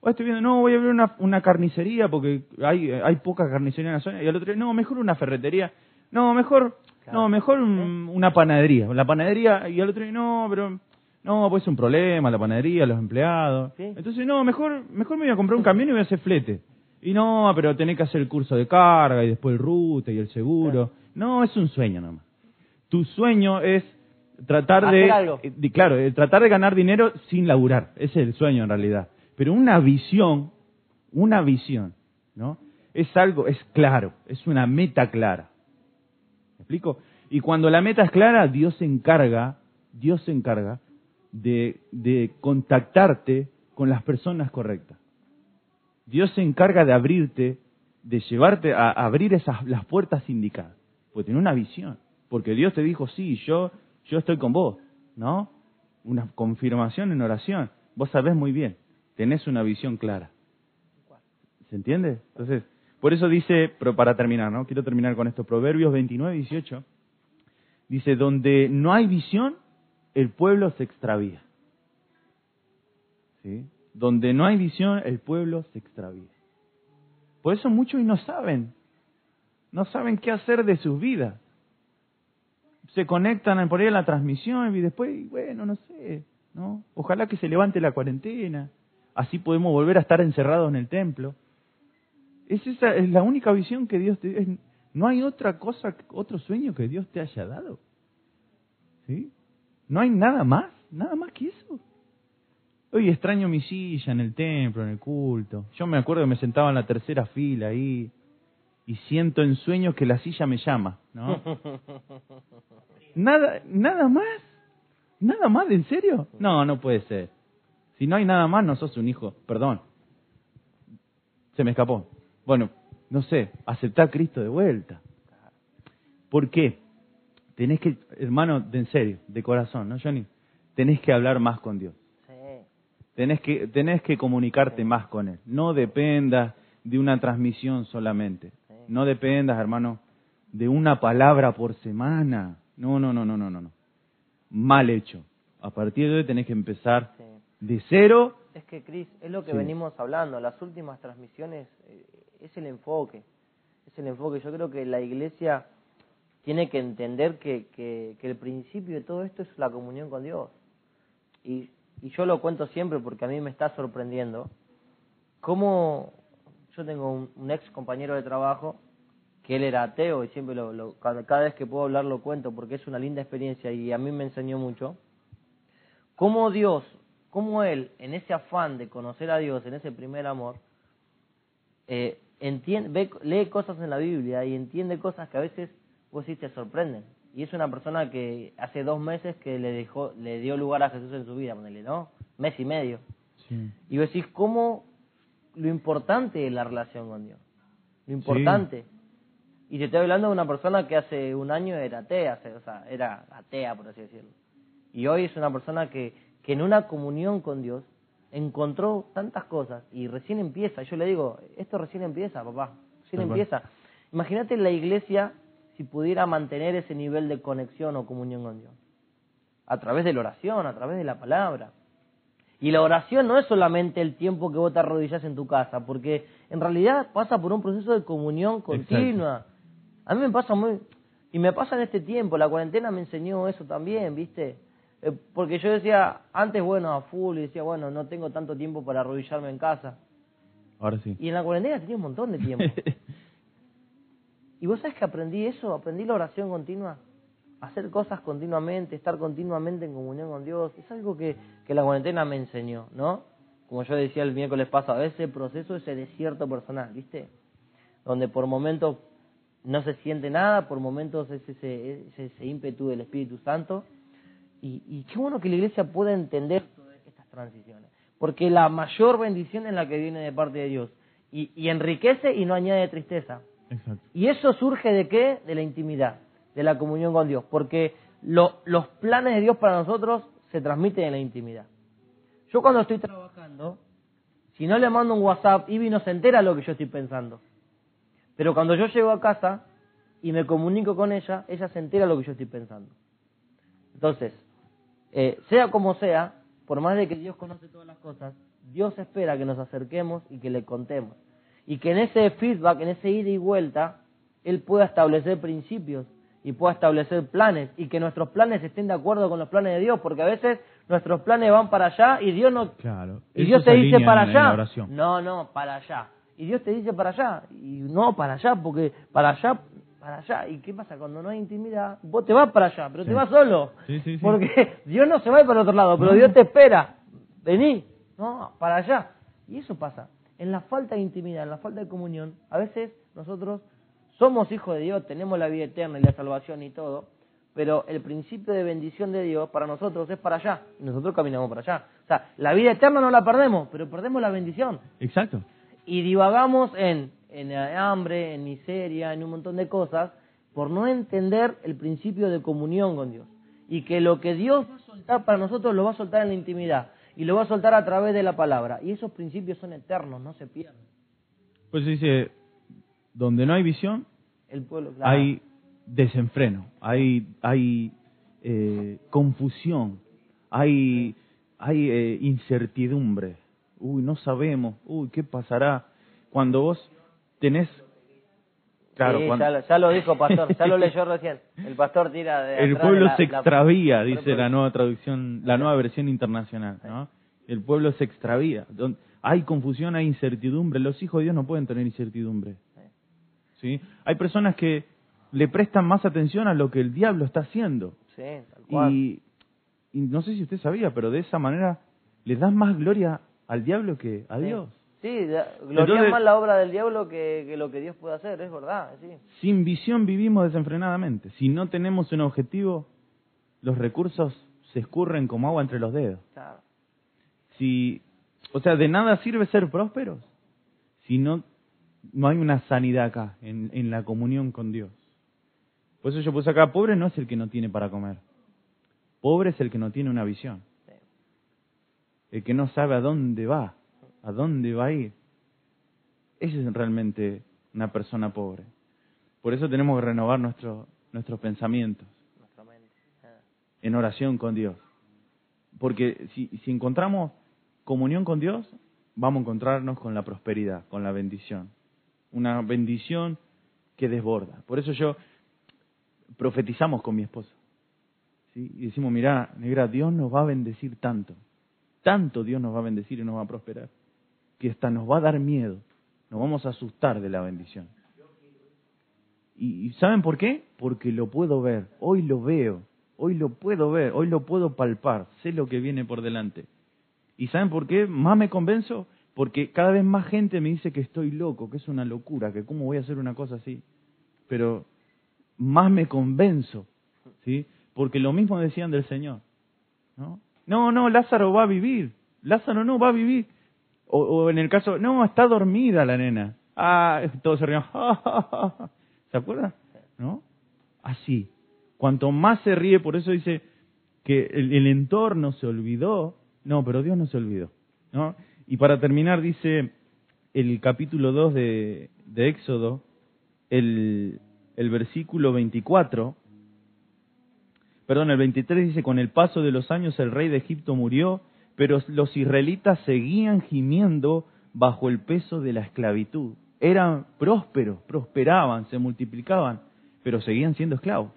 [SPEAKER 1] O estoy viendo, no, voy a abrir una, una carnicería porque hay, hay poca carnicería en la zona. Y al otro día, no, mejor una ferretería. No, mejor, no, mejor una panadería. La panadería, y al otro día, no, pero, no, pues es un problema, la panadería, los empleados. Entonces, no, mejor, mejor me voy a comprar un camión y voy a hacer flete. Y no, pero tenés que hacer el curso de carga y después el ruta y el seguro. No, es un sueño nomás. Tu sueño es tratar de, eh, claro, eh, tratar de ganar dinero sin laburar. Ese es el sueño en realidad. Pero una visión, una visión, ¿no? Es algo, es claro, es una meta clara. ¿Me explico? Y cuando la meta es clara, Dios se encarga, Dios se encarga de, de contactarte con las personas correctas. Dios se encarga de abrirte, de llevarte a abrir esas las puertas indicadas, porque tiene una visión, porque Dios te dijo, sí, yo yo estoy con vos, ¿no? Una confirmación en oración. Vos sabés muy bien, tenés una visión clara. ¿Se entiende? Entonces, por eso dice, pero para terminar, ¿no? Quiero terminar con esto, Proverbios 29, 18. Dice, donde no hay visión, el pueblo se extravía. ¿Sí? Donde no hay visión, el pueblo se extravía. Por eso muchos no saben, no saben qué hacer de sus vidas se conectan por ahí a la transmisión y después, bueno, no sé, ¿no? Ojalá que se levante la cuarentena, así podemos volver a estar encerrados en el templo. Es esa es la única visión que Dios te no hay otra cosa, otro sueño que Dios te haya dado. ¿Sí? No hay nada más, nada más que eso. Hoy extraño mi silla en el templo, en el culto. Yo me acuerdo que me sentaba en la tercera fila ahí, y siento en sueños que la silla me llama, ¿no? Nada, nada más, nada más, ¿en serio? No, no puede ser. Si no hay nada más, no sos un hijo, perdón. Se me escapó. Bueno, no sé, aceptar a Cristo de vuelta. ¿Por qué? Tenés que, hermano, de en serio, de corazón, ¿no, Johnny? Tenés que hablar más con Dios. Tenés que, tenés que comunicarte más con Él. No dependas de una transmisión solamente. No dependas, hermano, de una palabra por semana. No, no, no, no, no, no. Mal hecho. A partir de hoy tenés que empezar de cero.
[SPEAKER 2] Es que, Cris, es lo que venimos hablando. Las últimas transmisiones eh, es el enfoque. Es el enfoque. Yo creo que la iglesia tiene que entender que, que, el principio de todo esto es la comunión con Dios. Y, y yo lo cuento siempre porque a mí me está sorprendiendo cómo yo tengo un, ex compañero de trabajo que él era ateo y siempre lo, cada, vez que puedo hablar lo cuento porque es una linda experiencia y a mí me enseñó mucho. Cómo Dios, cómo él, en ese afán de conocer a Dios, en ese primer amor, eh, entiende, lee cosas en la Biblia y entiende cosas que a veces vos sí te sorprenden. Y es una persona que hace dos meses que le dejó, le dio lugar a Jesús en su vida, ponele, ¿no? Mes y medio. Y vos decís, ¿cómo lo importante es la relación con Dios. Lo importante. Y te estoy hablando de una persona que hace un año era atea, o sea, era atea, por así decirlo. Y hoy es una persona que, que en una comunión con Dios encontró tantas cosas y recién empieza. Yo le digo, esto recién empieza, papá, recién empieza. Imagínate la iglesia si pudiera mantener ese nivel de conexión o comunión con Dios. A través de la oración, a través de la palabra. Y la oración no es solamente el tiempo que vos te arrodillas en tu casa, porque en realidad pasa por un proceso de comunión continua. A mí me pasa muy... Y me pasa en este tiempo, la cuarentena me enseñó eso también, ¿viste? Eh, porque yo decía, antes, bueno, a full, y decía, bueno, no tengo tanto tiempo para arrodillarme en casa.
[SPEAKER 1] Ahora sí.
[SPEAKER 2] Y en la cuarentena tenía un montón de tiempo. y vos sabés que aprendí eso, aprendí la oración continua hacer cosas continuamente, estar continuamente en comunión con Dios, es algo que, que la cuarentena me enseñó, ¿no? Como yo decía el miércoles pasado, ese proceso, ese desierto personal, ¿viste? Donde por momentos no se siente nada, por momentos es ese, ese, ímpetu del Espíritu Santo. Y, y qué bueno que la iglesia pueda entender estas transiciones, porque la mayor bendición es la que viene de parte de Dios y, y enriquece y no añade tristeza.
[SPEAKER 1] Exacto.
[SPEAKER 2] Y eso surge de qué? De la intimidad, de la comunión con Dios, porque lo, los planes de Dios para nosotros se transmiten en la intimidad. Yo cuando estoy trabajando, si no le mando un WhatsApp, Ivy no se entera lo que yo estoy pensando. Pero cuando yo llego a casa y me comunico con ella, ella se entera lo que yo estoy pensando. Entonces, eh, sea como sea, por más de que Dios conoce todas las cosas, Dios espera que nos acerquemos y que le contemos. Y que en ese feedback, en ese ida y vuelta, Él pueda establecer principios y pueda establecer planes y que nuestros planes estén de acuerdo con los planes de Dios, porque a veces nuestros planes van para allá y Dios no...
[SPEAKER 1] Claro.
[SPEAKER 2] Y Dios te dice para allá. No, no, para allá y Dios te dice para allá, y no para allá, porque para allá, para allá. ¿Y qué pasa? Cuando no hay intimidad, vos te vas para allá, pero te vas solo. porque Dios no se va para el otro lado, pero Dios te espera. Vení, no, para allá. Y eso pasa. En la falta de intimidad, en la falta de comunión, a veces nosotros somos hijos de Dios, tenemos la vida eterna y la salvación y todo, pero el principio de bendición de Dios para nosotros es para allá, y nosotros caminamos para allá. O sea, la vida eterna no la perdemos, pero perdemos la bendición.
[SPEAKER 1] Exacto
[SPEAKER 2] y divagamos en, en hambre, en miseria, en un montón de cosas, por no entender el principio de comunión con Dios. Y que lo que Dios va a soltar para nosotros lo va a soltar en la intimidad y lo va a soltar a través de la palabra. Y esos principios son eternos, no se pierden.
[SPEAKER 1] Pues dice, donde no hay visión,
[SPEAKER 2] el pueblo,
[SPEAKER 1] hay desenfreno, hay, hay eh, confusión, hay, hay eh, incertidumbre uy, no sabemos, uy, ¿qué pasará? Cuando vos tenés...
[SPEAKER 2] Claro, ya, lo, dijo pastor, ya lo leyó recién. El pastor tira de...
[SPEAKER 1] El pueblo se extravía, dice la nueva traducción, la nueva versión internacional, ¿no? El pueblo se extravía. Hay confusión, hay incertidumbre. Los hijos de Dios no pueden tener incertidumbre. ¿Sí? Hay personas que le prestan más atención a lo que el diablo está haciendo.
[SPEAKER 2] Sí, tal cual.
[SPEAKER 1] Y, y no sé si usted sabía, pero de esa manera le das más gloria al diablo que a Dios.
[SPEAKER 2] Sí, gloria más la obra del diablo que, lo que Dios puede hacer, es verdad. Sí.
[SPEAKER 1] Sin visión vivimos desenfrenadamente. Si no tenemos un objetivo, los recursos se escurren como agua entre los dedos.
[SPEAKER 2] Claro.
[SPEAKER 1] Si, o sea, de nada sirve ser prósperos si no, no hay una sanidad acá, en, en la comunión con Dios. Por eso yo puse acá, pobre no es el que no tiene para comer. Pobre es el que no tiene una visión el que no sabe a dónde va, a dónde va a ir. Ese es realmente una persona pobre. Por eso tenemos que renovar nuestro, nuestros pensamientos en oración con Dios. Porque si, si encontramos comunión con Dios, vamos a encontrarnos con la prosperidad, con la bendición. Una bendición que desborda. Por eso yo profetizamos con mi esposa. ¿sí? Y decimos, mira, negra, Dios nos va a bendecir tanto tanto Dios nos va a bendecir y nos va a prosperar, que hasta nos va a dar miedo, nos vamos a asustar de la bendición. ¿Y saben por qué? Porque lo puedo ver, hoy lo veo, hoy lo puedo ver, hoy lo puedo palpar, sé lo que viene por delante. ¿Y saben por qué más me convenzo? Porque cada vez más gente me dice que estoy loco, que es una locura, que cómo voy a hacer una cosa así. Pero más me convenzo, ¿sí? Porque lo mismo decían del Señor, ¿no? No, no, Lázaro va a vivir. Lázaro no va a vivir. O, en el caso, no, está dormida la nena. Ah, todos se ríen. ¿Se acuerdan? ¿No? Así. Cuanto más se ríe, por eso dice que el, entorno se olvidó. No, pero Dios no se olvidó. ¿no? Y para terminar, dice el capítulo 2 de, de Éxodo, el, el versículo 24, perdón, el 23 dice, con el paso de los años el rey de Egipto murió, pero los israelitas seguían gimiendo bajo el peso de la esclavitud. Eran prósperos, prosperaban, se multiplicaban, pero seguían siendo esclavos.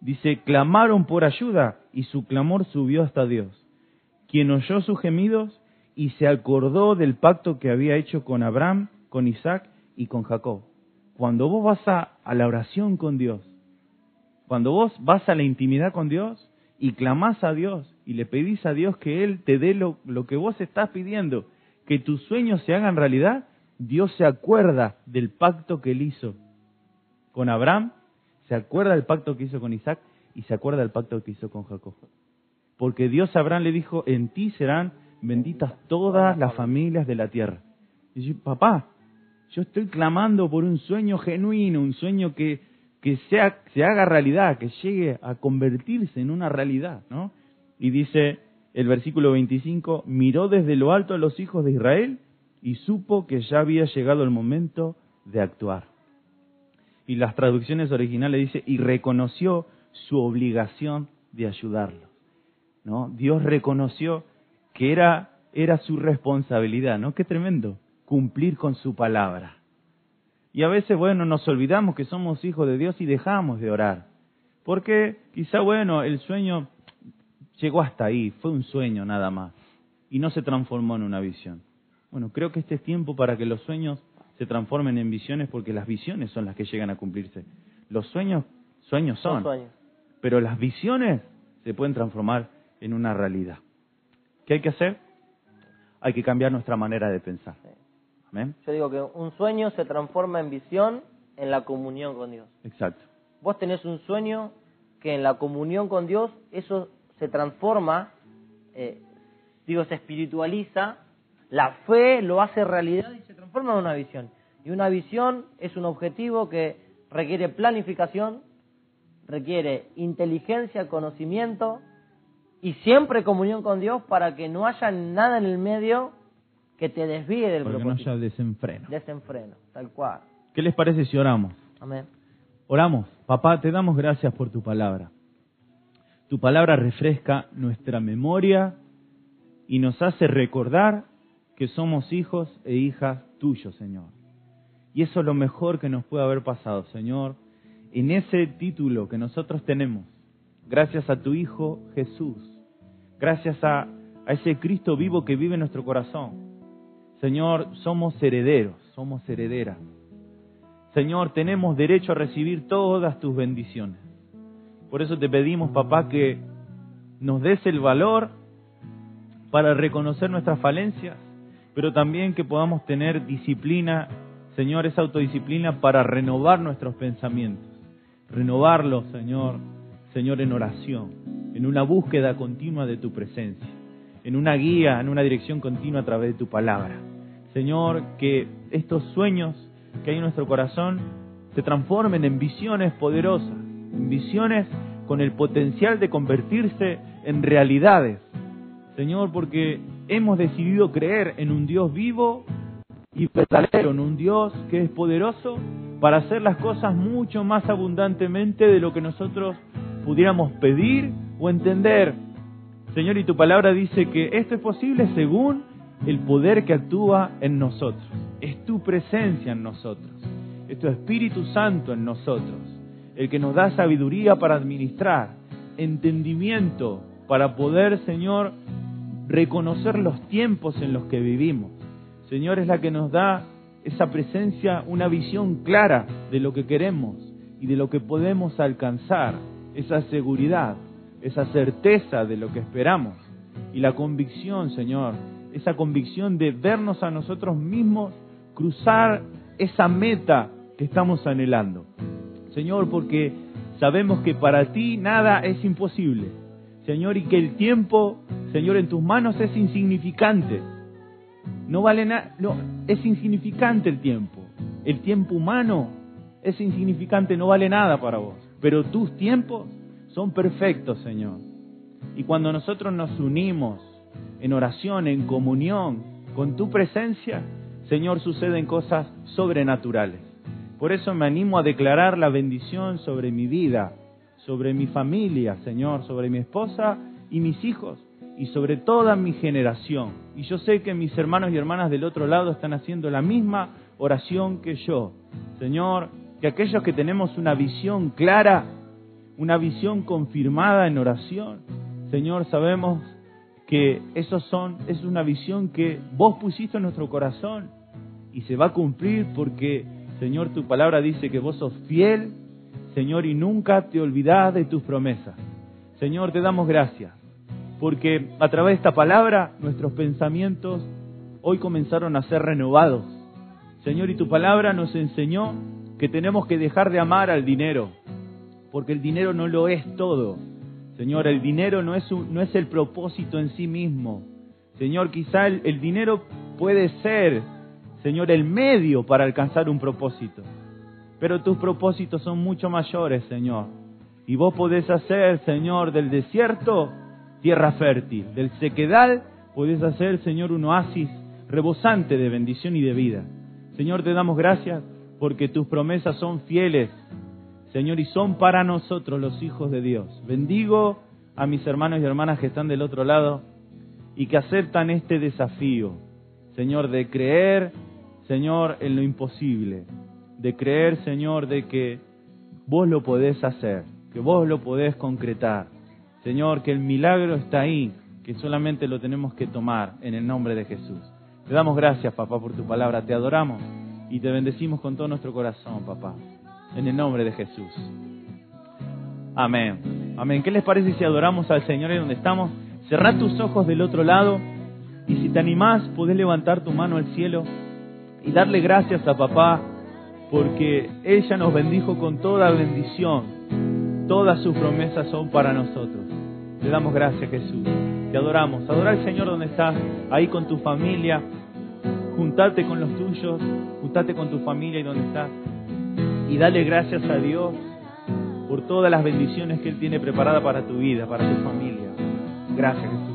[SPEAKER 1] Dice, clamaron por ayuda y su clamor subió hasta Dios, quien oyó sus gemidos y se acordó del pacto que había hecho con Abraham, con Isaac y con Jacob. Cuando vos vas a, la oración con Dios, cuando vos vas a la intimidad con Dios y clamás a Dios y le pedís a Dios que Él te dé lo, lo que vos estás pidiendo, que tus sueños se hagan realidad, Dios se acuerda del pacto que él hizo con Abraham, se acuerda del pacto que hizo con Isaac y se acuerda del pacto que hizo con Jacob. Porque Dios Abraham le dijo, en ti serán benditas todas las familias de la tierra. Y yo, papá, yo estoy clamando por un sueño genuino, un sueño que, que sea, se haga realidad, que llegue a convertirse en una realidad, ¿no? Y dice el versículo 25, miró desde lo alto a los hijos de Israel y supo que ya había llegado el momento de actuar. Y las traducciones originales dice, y reconoció su obligación de ayudarlos. ¿No? Dios reconoció que era, era su responsabilidad, ¿no? Qué tremendo, cumplir con su palabra. Y a veces, bueno, nos olvidamos que somos hijos de Dios y dejamos de orar. Porque quizá, bueno, el sueño llegó hasta ahí, fue un sueño nada más, y no se transformó en una visión. Bueno, creo que este es tiempo para que los sueños se transformen en visiones porque las visiones son las que llegan a cumplirse. Los sueños, sueños son, pero las visiones se pueden transformar en una realidad. ¿Qué hay que hacer? Hay que cambiar nuestra manera de pensar.
[SPEAKER 2] Yo digo que un sueño se transforma en visión en la comunión con Dios.
[SPEAKER 1] Exacto.
[SPEAKER 2] Vos tenés un sueño que en la comunión con Dios eso se transforma, eh, digo, se espiritualiza la fe lo hace realidad y se transforma en una visión. Y una visión es un objetivo que requiere planificación, requiere inteligencia, conocimiento y siempre comunión con Dios para que no haya nada en el medio que te desvíe del
[SPEAKER 1] propósito. que no haya desenfreno.
[SPEAKER 2] Desenfreno, tal cual.
[SPEAKER 1] ¿Qué les parece si oramos?
[SPEAKER 2] Amén.
[SPEAKER 1] Oramos. Papá, te damos gracias por tu palabra. Tu palabra refresca nuestra memoria y nos hace recordar que somos hijos e hijas tuyos, Señor. Y eso es lo mejor que nos puede haber pasado, Señor, en ese título que nosotros tenemos, gracias a tu Hijo Jesús, gracias a, ese Cristo vivo que vive en nuestro corazón. Señor, somos herederos, somos herederas. Señor, tenemos derecho a recibir todas tus bendiciones. Por eso te pedimos, papá, que nos des el valor para reconocer nuestras falencias pero también que podamos tener disciplina, Señor, esa autodisciplina para renovar nuestros pensamientos, renovarlos, Señor, Señor, en oración, en una búsqueda continua de tu presencia, en una guía, en una dirección continua a través de tu palabra. Señor, que estos sueños que hay en nuestro corazón se transformen en visiones poderosas, en visiones con el potencial de convertirse en realidades. Señor, porque hemos decidido creer en un Dios vivo y verdadero, en un Dios que es poderoso para hacer las cosas mucho más abundantemente de lo que nosotros pudiéramos pedir o entender. Señor, y tu palabra dice que esto es posible según el poder que actúa en nosotros. Es tu presencia en nosotros, es tu Espíritu Santo en nosotros, el que nos da sabiduría para administrar, entendimiento para poder, Señor, reconocer los tiempos en los que vivimos. Señor, es la que nos da esa presencia, una visión clara de lo que queremos y de lo que podemos alcanzar, esa seguridad, esa certeza de lo que esperamos y la convicción, Señor, esa convicción de vernos a nosotros mismos cruzar esa meta que estamos anhelando. Señor, porque sabemos que para ti nada es imposible. Señor, y que el tiempo Señor, en tus manos es insignificante. No vale nada, no, es insignificante el tiempo. El tiempo humano es insignificante, no vale nada para vos. Pero tus tiempos son perfectos, Señor. Y cuando nosotros nos unimos en oración, en comunión con tu presencia, Señor, suceden cosas sobrenaturales. Por eso me animo a declarar la bendición sobre mi vida, sobre mi familia, Señor, sobre mi esposa y mis hijos y sobre toda mi generación. Y yo sé que mis hermanos y hermanas del otro lado están haciendo la misma oración que yo. Señor, que aquellos que tenemos una visión clara, una visión confirmada en oración, Señor, sabemos que eso son, es una visión que vos pusiste en nuestro corazón y se va a cumplir porque, Señor, tu palabra dice que vos sos fiel, Señor, y nunca te olvidás de tus promesas. Señor, te damos gracias porque a través de esta palabra nuestros pensamientos hoy comenzaron a ser renovados Señor, y tu palabra nos enseñó que tenemos que dejar de amar al dinero, porque el dinero no lo es todo. Señor, el dinero no es, no es el propósito en sí mismo. Señor, quizá el, el dinero puede ser, Señor, el medio para alcanzar un propósito. Pero tus propósitos son mucho mayores, Señor. Y vos podés hacer, Señor, del desierto tierra fértil, del sequedal podés hacer, Señor, un oasis rebosante de bendición y de vida. Señor, te damos gracias porque tus promesas son fieles, Señor, y son para nosotros los hijos de Dios. Bendigo a mis hermanos y hermanas que están del otro lado y que aceptan este desafío, Señor, de creer, Señor, en lo imposible, de creer, Señor, de que vos lo podés hacer, que vos lo podés concretar. Señor, que el milagro está ahí, que solamente lo tenemos que tomar en el nombre de Jesús. Te damos gracias, papá, por tu palabra, te adoramos y te bendecimos con todo nuestro corazón, papá, en el nombre de Jesús. Amén. Amén. ¿Qué les parece si adoramos al Señor en donde estamos? Cerrá tus ojos del otro lado y si te animás, podés levantar tu mano al cielo y darle gracias a papá porque ella nos bendijo con toda bendición. Todas sus promesas son para nosotros. Te damos gracias, Jesús. Te adoramos. Adora al Señor donde estás, ahí con tu familia. Juntate con los tuyos, juntate con tu familia y donde estás. Y dale gracias a Dios por todas las bendiciones que Él tiene preparada para tu vida, para tu familia. Gracias.